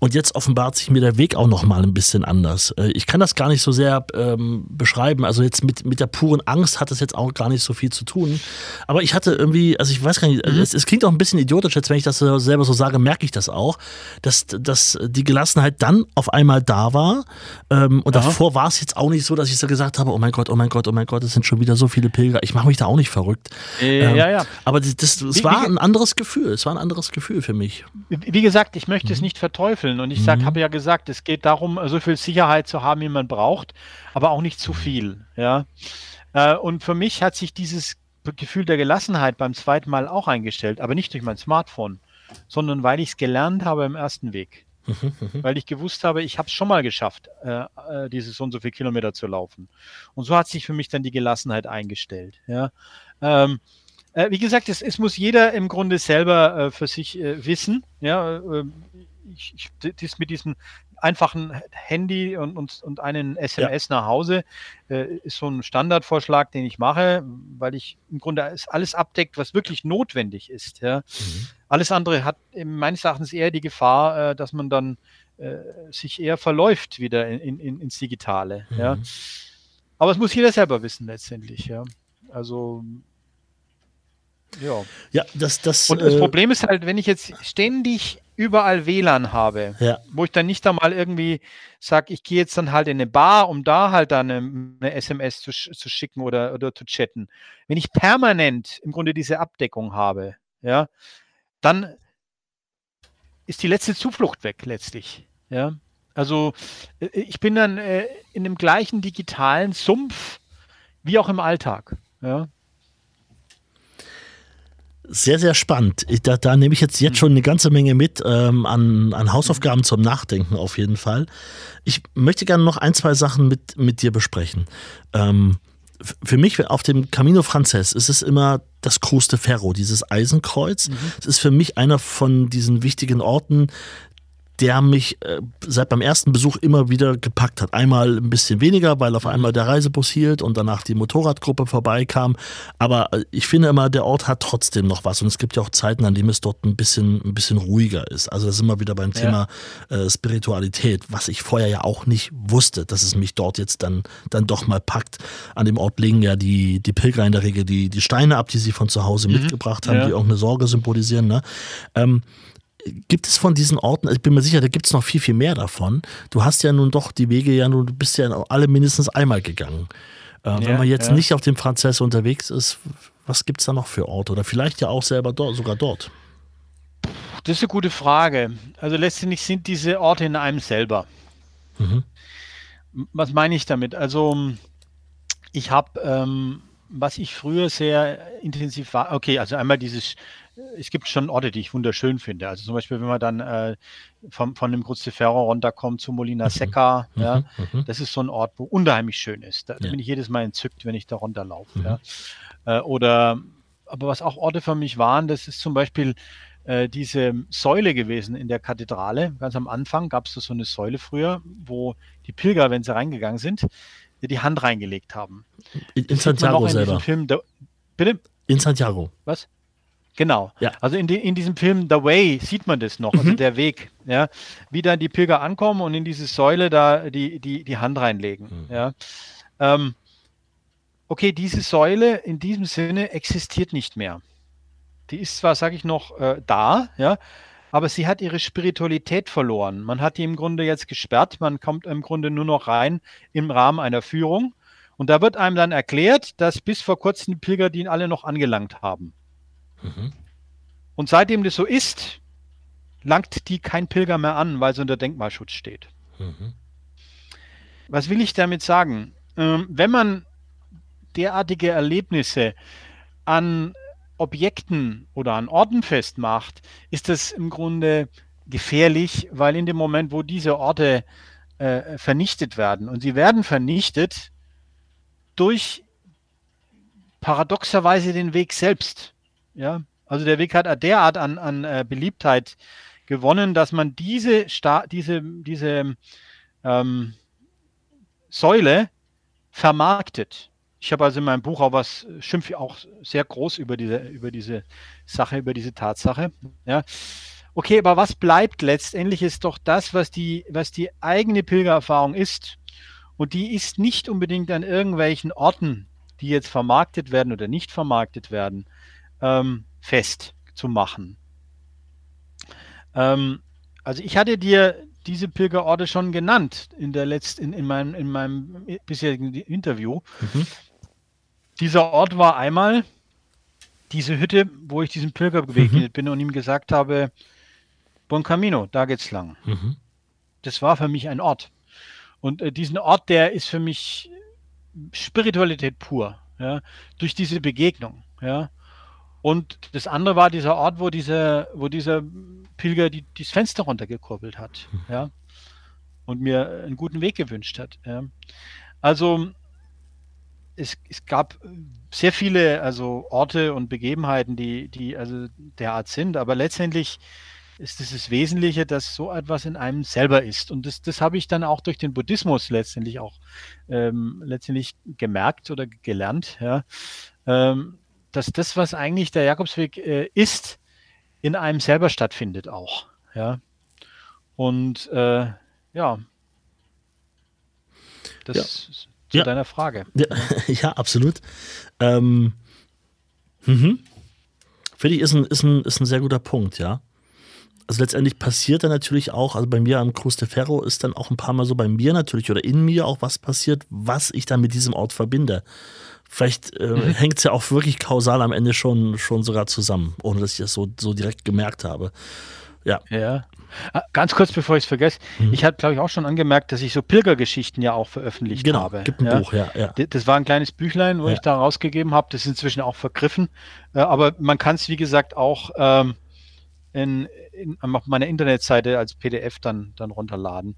und jetzt offenbart sich mir der Weg auch noch mal ein bisschen anders. Äh, ich kann das gar nicht so sehr ähm, beschreiben. Also jetzt mit, mit der puren Angst hat es jetzt auch gar nicht so viel zu tun. Aber ich hatte irgendwie, also ich weiß gar nicht, mhm. es, es, klingt auch ein bisschen idiotisch, jetzt wenn ich das selber so sage, merke ich das auch, dass, dass die Gelassenheit dann auf einmal da war. Ähm, und Aha. davor war es jetzt auch nicht so, dass ich so gesagt habe, oh mein Gott, oh mein Gott, oh mein Gott, es sind schon wieder so viele Pilger. Ich mache mich da auch nicht verrückt. Äh, ähm, ja, ja. Aber das, das, es war ein anderes Gefühl. Es war ein anderes Gefühl für mich. Wie gesagt, ich möchte mhm. es nicht verteufeln verteufeln. Und ich mhm. habe ja gesagt, es geht darum, so viel Sicherheit zu haben, wie man braucht, aber auch nicht zu viel. Ja. Äh, und für mich hat sich dieses Gefühl der Gelassenheit beim zweiten Mal auch eingestellt, aber nicht durch mein Smartphone, sondern weil ich es gelernt habe im ersten Weg. Mhm, mhm. weil ich gewusst habe, ich habe es schon mal geschafft, äh, äh, diese so und so viele Kilometer zu laufen. Und so hat sich für mich dann die Gelassenheit eingestellt. Ja. Ähm, äh, wie gesagt, es, es, muss jeder im Grunde selber äh, für sich äh, wissen. Ja, ich, ich, das mit diesem einfachen Handy und, und, und einen SMS ja. nach Hause äh, ist so ein Standardvorschlag, den ich mache, weil ich im Grunde alles abdeckt, was wirklich notwendig ist. Ja. Mhm. Alles andere hat meines Erachtens eher die Gefahr, äh, dass man dann äh, sich eher verläuft wieder in, in, ins Digitale. Mhm. Ja. Aber es muss jeder selber wissen letztendlich. Ja. Also ja. Ja, das, das. Und das äh, Problem ist halt, wenn ich jetzt ständig überall WLAN habe, ja. wo ich dann nicht einmal irgendwie sage, ich gehe jetzt dann halt in eine Bar, um da halt dann eine, eine SMS zu, zu, schicken oder, oder zu chatten. Wenn ich permanent im Grunde diese Abdeckung habe, ja, dann ist die letzte Zuflucht weg letztlich. Ja. Also äh, ich bin dann äh, in dem gleichen digitalen Sumpf wie auch im Alltag. Ja. Sehr, sehr spannend. Da, da, nehme ich jetzt, jetzt schon eine ganze Menge mit ähm, an, an Hausaufgaben zum Nachdenken auf jeden Fall. Ich möchte gerne noch ein, zwei Sachen mit, mit dir besprechen. Ähm, für mich auf dem Camino Frances ist es immer das Cruz de Ferro, dieses Eisenkreuz. Mhm. Es ist für mich einer von diesen wichtigen Orten, der mich äh, seit beim ersten Besuch immer wieder gepackt hat. Einmal ein bisschen weniger, weil auf einmal der Reisebus hielt und danach die Motorradgruppe vorbeikam. Aber äh, ich finde immer, der Ort hat trotzdem noch was. Und es gibt ja auch Zeiten, an denen es dort ein bisschen, ein bisschen ruhiger ist. Also das ist immer wieder beim ja. Thema äh, Spiritualität, was ich vorher ja auch nicht wusste, dass es mich dort jetzt dann, dann doch mal packt. An dem Ort legen ja die, die Pilger in der Regel die, die Steine ab, die sie von zu Hause mhm. mitgebracht haben, ja. die irgendeine Sorge symbolisieren. Ne? Ähm, gibt es von diesen Orten, ich bin mir sicher, da gibt es noch viel, viel mehr davon. Du hast ja nun doch die Wege ja nun, du bist ja alle mindestens einmal gegangen. Äh, ja, wenn man jetzt ja. nicht auf dem Franzess unterwegs ist, was gibt es da noch für Orte? Oder vielleicht ja auch selber dort, sogar dort. Das ist eine gute Frage. Also letztendlich sind diese Orte in einem selber. Mhm. Was meine ich damit? Also ich habe, ähm, was ich früher sehr intensiv war, okay, also einmal dieses es gibt schon Orte, die ich wunderschön finde. Also zum Beispiel, wenn man dann äh, vom, von dem Cruz de Ferro runterkommt zu Molina mhm. Seca, mhm. ja, mhm. das ist so ein Ort, wo unheimlich schön ist. Da, ja. bin ich jedes Mal entzückt, wenn ich da runterlaufe. Mhm. Ja. Äh, oder, aber was auch Orte für mich waren, das ist zum Beispiel äh, diese Säule gewesen in der Kathedrale. Ganz am Anfang gab es so eine Säule früher, wo die Pilger, wenn sie reingegangen sind, die Hand reingelegt haben. In, in Santiago in selber. Film, da, bitte? In Santiago. Was? Genau. Ja. Also in, die, in diesem Film The Way sieht man das noch, also mhm. der Weg, ja, wie dann die Pilger ankommen und in diese Säule da die, die, die Hand reinlegen. Mhm. Ja. Ähm, okay, diese Säule in diesem Sinne existiert nicht mehr. Die ist zwar, sage ich noch, äh, da, ja, aber sie hat ihre Spiritualität verloren. Man hat die im Grunde jetzt gesperrt, man kommt im Grunde nur noch rein im Rahmen einer Führung. Und da wird einem dann erklärt, dass bis vor kurzem die Pilger die alle noch angelangt haben. Mhm. Und seitdem das so ist, langt die kein Pilger mehr an, weil sie unter Denkmalschutz steht. Mhm. Was will ich damit sagen? Ähm, wenn man derartige Erlebnisse an Objekten oder an Orten festmacht, ist das im Grunde gefährlich, weil in dem Moment, wo diese Orte äh, vernichtet werden, und sie werden vernichtet durch paradoxerweise den Weg selbst. Ja, also der Weg hat derart an, an äh, Beliebtheit gewonnen, dass man diese, Sta diese, diese ähm, Säule vermarktet. Ich habe also in meinem Buch auch was, schimpfe auch sehr groß über diese, über diese Sache, über diese Tatsache. Ja. Okay, aber was bleibt letztendlich ist doch das, was die, was die eigene Pilgererfahrung ist. Und die ist nicht unbedingt an irgendwelchen Orten, die jetzt vermarktet werden oder nicht vermarktet werden, ähm, fest zu machen. Ähm, also ich hatte dir diese Pilgerorte schon genannt in der letzten, in, in, meinem, in meinem bisherigen Interview. Mhm. Dieser Ort war einmal diese Hütte, wo ich diesem Pilger begegnet mhm. bin und ihm gesagt habe, Bon Camino, da geht's lang. Mhm. Das war für mich ein Ort. Und äh, diesen Ort, der ist für mich Spiritualität pur, ja, durch diese Begegnung, ja. Und das andere war dieser Ort, wo dieser, wo dieser Pilger die, das Fenster runtergekurbelt hat, hm. ja, und mir einen guten Weg gewünscht hat. Ja. Also es, es gab sehr viele also Orte und Begebenheiten, die, die also derart sind, aber letztendlich ist es das Wesentliche, dass so etwas in einem selber ist. Und das, das habe ich dann auch durch den Buddhismus letztendlich auch ähm, letztendlich gemerkt oder gelernt, ja, ähm, dass das, was eigentlich der Jakobsweg äh, ist, in einem selber stattfindet auch. Ja. Und äh, ja, das ja. zu ja. deiner Frage. Ja, ja absolut. Ähm, mhm. Finde ich, ist ein, ist, ein, ist ein sehr guter Punkt, ja. Also letztendlich passiert dann natürlich auch, also bei mir am Cruz de Ferro ist dann auch ein paar Mal so bei mir natürlich oder in mir auch was passiert, was ich dann mit diesem Ort verbinde. Vielleicht äh, mhm. hängt es ja auch wirklich kausal am Ende schon, schon sogar zusammen, ohne dass ich das so, so direkt gemerkt habe. Ja. Ja. Ah, ganz kurz, bevor ich es vergesse, mhm. ich habe, glaube ich, auch schon angemerkt, dass ich so Pilgergeschichten ja auch veröffentlicht genau, habe. Gibt ein ja? Buch, ja, ja. Das war ein kleines Büchlein, wo ja. ich da rausgegeben habe. Das ist inzwischen auch vergriffen. Äh, aber man kann es, wie gesagt, auch ähm, in, in, auf meiner Internetseite als PDF dann, dann runterladen.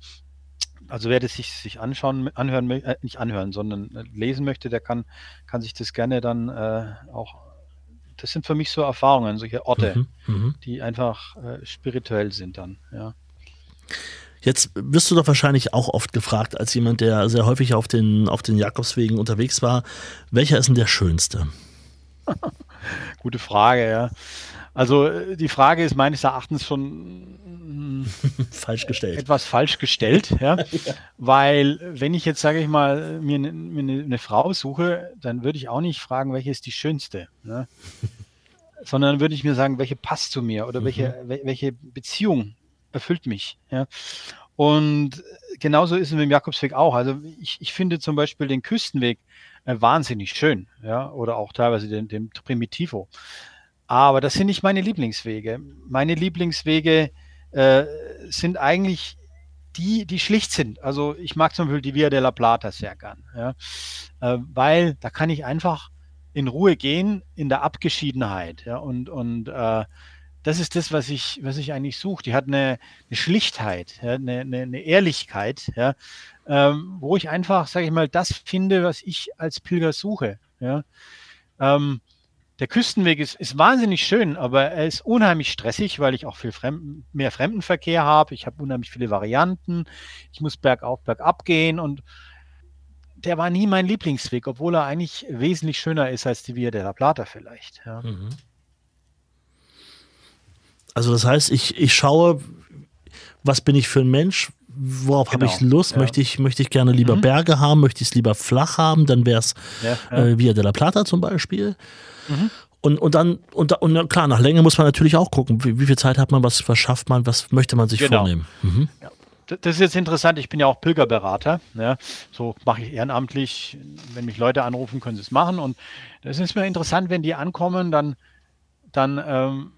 Also wer das sich, sich anschauen, anhören, äh, nicht anhören, sondern äh, lesen möchte, der kann, kann sich das gerne dann äh, auch. Das sind für mich so Erfahrungen, solche Orte, mhm, mhm, die einfach äh, spirituell sind dann, ja. Jetzt wirst du doch wahrscheinlich auch oft gefragt, als jemand, der sehr häufig auf den, auf den Jakobswegen unterwegs war, welcher ist denn der schönste? Gute Frage, ja. Also äh, die Frage ist meines Erachtens schon falsch gestellt. Etwas falsch gestellt, ja? ja. Weil wenn ich jetzt, sage ich mal, mir, ne, mir eine, eine, Frau suche, dann würde ich auch nicht fragen, welche ist die schönste. Ne? Sondern würde ich mir sagen, welche passt zu mir oder mhm. welche, welche Beziehung erfüllt mich. Ja? Und genauso ist es mit dem Jakobsweg auch. Also ich, ich finde zum Beispiel den Küstenweg äh, wahnsinnig schön, ja, oder auch teilweise den, den Primitivo. Aber das sind nicht meine Lieblingswege. Meine Lieblingswege äh, sind eigentlich die, die schlicht sind. Also ich mag zum Beispiel die Via della Plata sehr gern, ja? Äh, weil da kann ich einfach in Ruhe gehen in der Abgeschiedenheit. Ja? Und, und äh, das ist das, was ich, was ich eigentlich suche. Die hat eine, eine Schlichtheit, ja? eine, eine, eine Ehrlichkeit, ja? Ähm, wo ich einfach, sage ich mal, das finde, was ich als Pilger suche. Ja? Ähm, der Küstenweg ist, ist wahnsinnig schön, aber er ist unheimlich stressig, weil ich auch viel Fremden, mehr Fremdenverkehr habe. Ich habe unheimlich viele Varianten. Ich muss bergauf, bergab gehen und der war nie mein Lieblingsweg, obwohl er eigentlich wesentlich schöner ist als die Via de la Plata vielleicht. Ja. Mhm. Also das heißt, ich, ich schaue, was bin ich für ein Mensch, worauf genau, habe ich Lust? Ja. Möchte, ich, möchte ich gerne lieber mhm. Berge haben? Möchte ich es lieber flach haben? Dann wäre es ja, ja. äh, Via de la Plata zum Beispiel. Mhm. Und, und dann, und, und klar, nach Länge muss man natürlich auch gucken, wie, wie viel Zeit hat man, was, was schafft man, was möchte man sich genau. vornehmen. Mhm. Das ist jetzt interessant, ich bin ja auch Pilgerberater. Ja. So mache ich ehrenamtlich. Wenn mich Leute anrufen, können sie es machen. Und das ist mir interessant, wenn die ankommen, dann, dann ähm,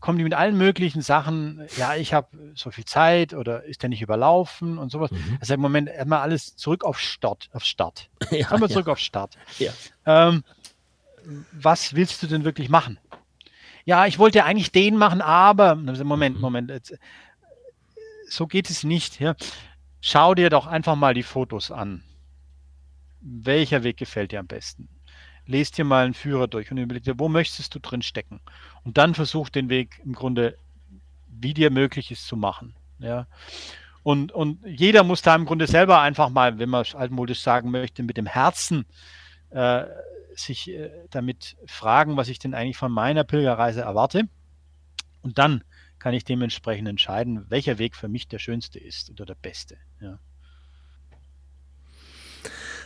kommen die mit allen möglichen Sachen, ja, ich habe so viel Zeit oder ist der nicht überlaufen und sowas. Mhm. Also im Moment erstmal alles zurück auf Start. Auf Start. Ja, wir zurück auf Start. Ja. Ähm, was willst du denn wirklich machen? Ja, ich wollte eigentlich den machen, aber Moment, mhm. Moment, jetzt, so geht es nicht. Ja. Schau dir doch einfach mal die Fotos an. Welcher Weg gefällt dir am besten? Lest dir mal einen Führer durch und überleg dir, wo möchtest du drin stecken? Und dann versuch den Weg im Grunde, wie dir möglich ist, zu machen. Ja. Und, und jeder muss da im Grunde selber einfach mal, wenn man altmodisch sagen möchte, mit dem Herzen äh, sich äh, damit fragen, was ich denn eigentlich von meiner Pilgerreise erwarte. Und dann kann ich dementsprechend entscheiden, welcher Weg für mich der schönste ist oder der beste. Ja.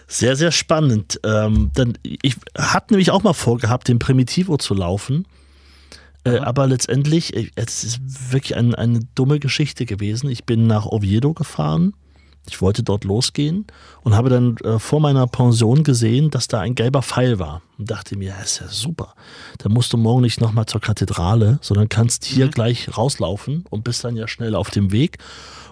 Sehr, sehr spannend. Ähm, denn ich hatte nämlich auch mal vorgehabt, den Primitivo zu laufen. Äh, aber letztendlich, äh, es ist wirklich ein, eine dumme Geschichte gewesen. Ich bin nach Oviedo gefahren. Ich wollte dort losgehen und habe dann äh, vor meiner Pension gesehen, dass da ein gelber Pfeil war. Und dachte mir, ja, ist ja super. Dann musst du morgen nicht nochmal zur Kathedrale, sondern kannst hier mhm. gleich rauslaufen und bist dann ja schnell auf dem Weg.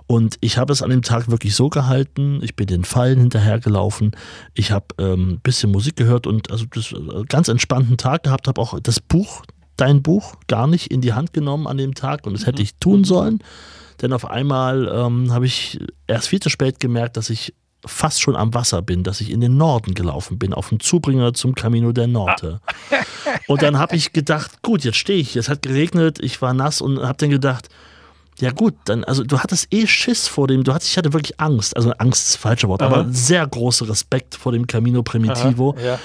Und ich habe es an dem Tag wirklich so gehalten. Ich bin den Fallen hinterhergelaufen. Ich habe ein ähm, bisschen Musik gehört und also das äh, ganz entspannten Tag gehabt. Habe auch das Buch, dein Buch, gar nicht in die Hand genommen an dem Tag und das hätte ich tun sollen. Denn auf einmal ähm, habe ich erst viel zu spät gemerkt, dass ich fast schon am Wasser bin, dass ich in den Norden gelaufen bin, auf dem Zubringer zum Camino der Norte. Ah. Und dann habe ich gedacht, gut, jetzt stehe ich, es hat geregnet, ich war nass und habe dann gedacht, ja gut, dann, also du hattest eh Schiss vor dem, du hattest, ich hatte wirklich Angst, also Angst ist das falsche Wort, Aha. aber sehr großer Respekt vor dem Camino Primitivo. Aha, ja.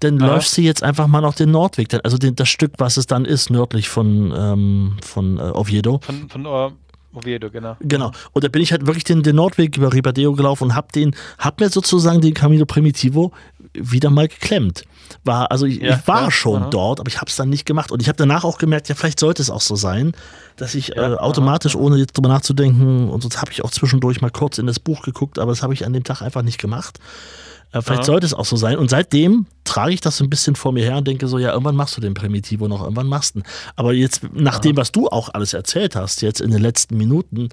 Dann Aha. läufst du jetzt einfach mal noch den Nordweg, also den, das Stück, was es dann ist, nördlich von, ähm, von äh, Oviedo. Von, von uh, Oviedo, genau. Genau. Und da bin ich halt wirklich den, den Nordweg über Ribadeo gelaufen und hab den, hab mir sozusagen den Camino Primitivo wieder mal geklemmt. War, also ich, ja, ich war ja, schon aha. dort, aber ich habe es dann nicht gemacht. Und ich habe danach auch gemerkt, ja, vielleicht sollte es auch so sein, dass ich ja, äh, automatisch, aha. ohne jetzt drüber nachzudenken, und sonst habe ich auch zwischendurch mal kurz in das Buch geguckt, aber das habe ich an dem Tag einfach nicht gemacht. Äh, vielleicht sollte es auch so sein. Und seitdem trage ich das so ein bisschen vor mir her und denke so, ja, irgendwann machst du den Primitivo noch, irgendwann machst du ihn. Aber jetzt, nach dem, was du auch alles erzählt hast, jetzt in den letzten Minuten,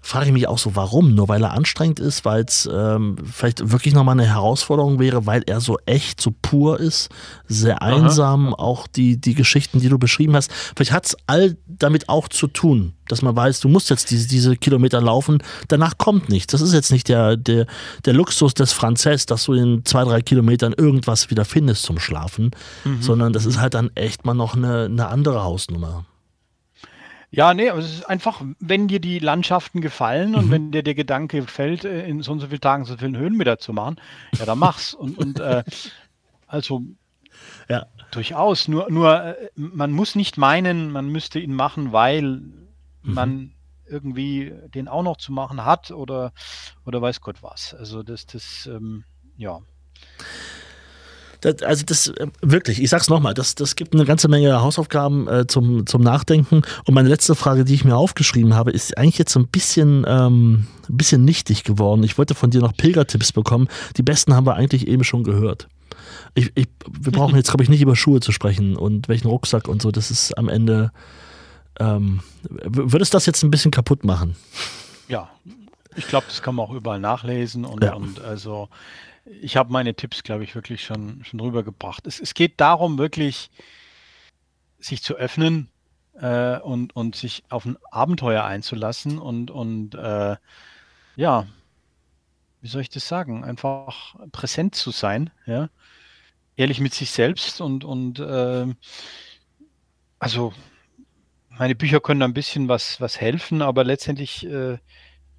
frage ich mich auch so, warum? Nur weil er anstrengend ist, weil es ähm, vielleicht wirklich nochmal eine Herausforderung wäre, weil er so echt, so pur ist, sehr einsam, Aha. auch die, die Geschichten, die du beschrieben hast. Vielleicht hat es all damit auch zu tun, dass man weiß, du musst jetzt diese, diese Kilometer laufen, danach kommt nichts. Das ist jetzt nicht der, der, der Luxus des Franzess, dass du in zwei, drei Kilometern irgendwas wieder findest zum Schlafen, mhm. sondern das ist halt dann echt mal noch eine, eine andere Hausnummer. Ja, nee, aber es ist einfach, wenn dir die Landschaften gefallen und mhm. wenn dir der Gedanke gefällt, äh, in so und so vielen Tagen so vielen Höhenmeter zu machen, ja, dann mach's. und, und äh, also ja. durchaus. Nur, nur äh, man muss nicht meinen, man müsste ihn machen, weil mhm. man irgendwie den auch noch zu machen hat oder, oder weiß Gott was. Also das, das, ähm, ja. Das, also das äh, wirklich, ich sag's nochmal, das, das gibt eine ganze Menge Hausaufgaben äh, zum, zum Nachdenken. Und meine letzte Frage, die ich mir aufgeschrieben habe, ist eigentlich jetzt so ein bisschen, ähm, ein bisschen nichtig geworden. Ich wollte von dir noch Pilgertipps bekommen. Die besten haben wir eigentlich eben schon gehört. Ich, ich, wir brauchen jetzt, glaube ich, nicht über Schuhe zu sprechen und welchen Rucksack und so. Das ist am Ende. Ähm, würdest das jetzt ein bisschen kaputt machen? Ja, ich glaube, das kann man auch überall nachlesen und, ja. und also ich habe meine Tipps, glaube ich, wirklich schon, schon rübergebracht. Es, es geht darum, wirklich sich zu öffnen äh, und, und sich auf ein Abenteuer einzulassen und, und äh, ja, wie soll ich das sagen? Einfach präsent zu sein, ja. Ehrlich mit sich selbst und, und äh, also meine Bücher können ein bisschen was, was helfen, aber letztendlich äh,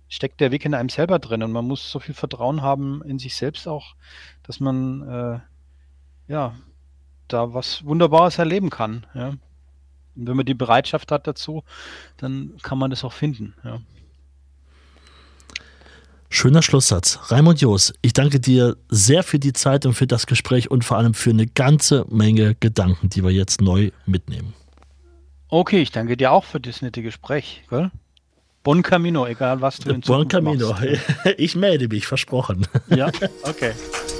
steckt der Weg in einem selber drin und man muss so viel Vertrauen haben in sich selbst auch, dass man äh, ja da was Wunderbares erleben kann. Ja. Und wenn man die Bereitschaft hat dazu, dann kann man das auch finden. Ja. Schöner Schlusssatz. Raimund Joos, ich danke dir sehr für die Zeit und für das Gespräch und vor allem für eine ganze Menge Gedanken, die wir jetzt neu mitnehmen. Okay, ich danke dir auch für das nette Gespräch. Gell? Bon Camino, egal was du in Zukunft Bon Camino, machst. ich melde mich, versprochen. Ja, okay.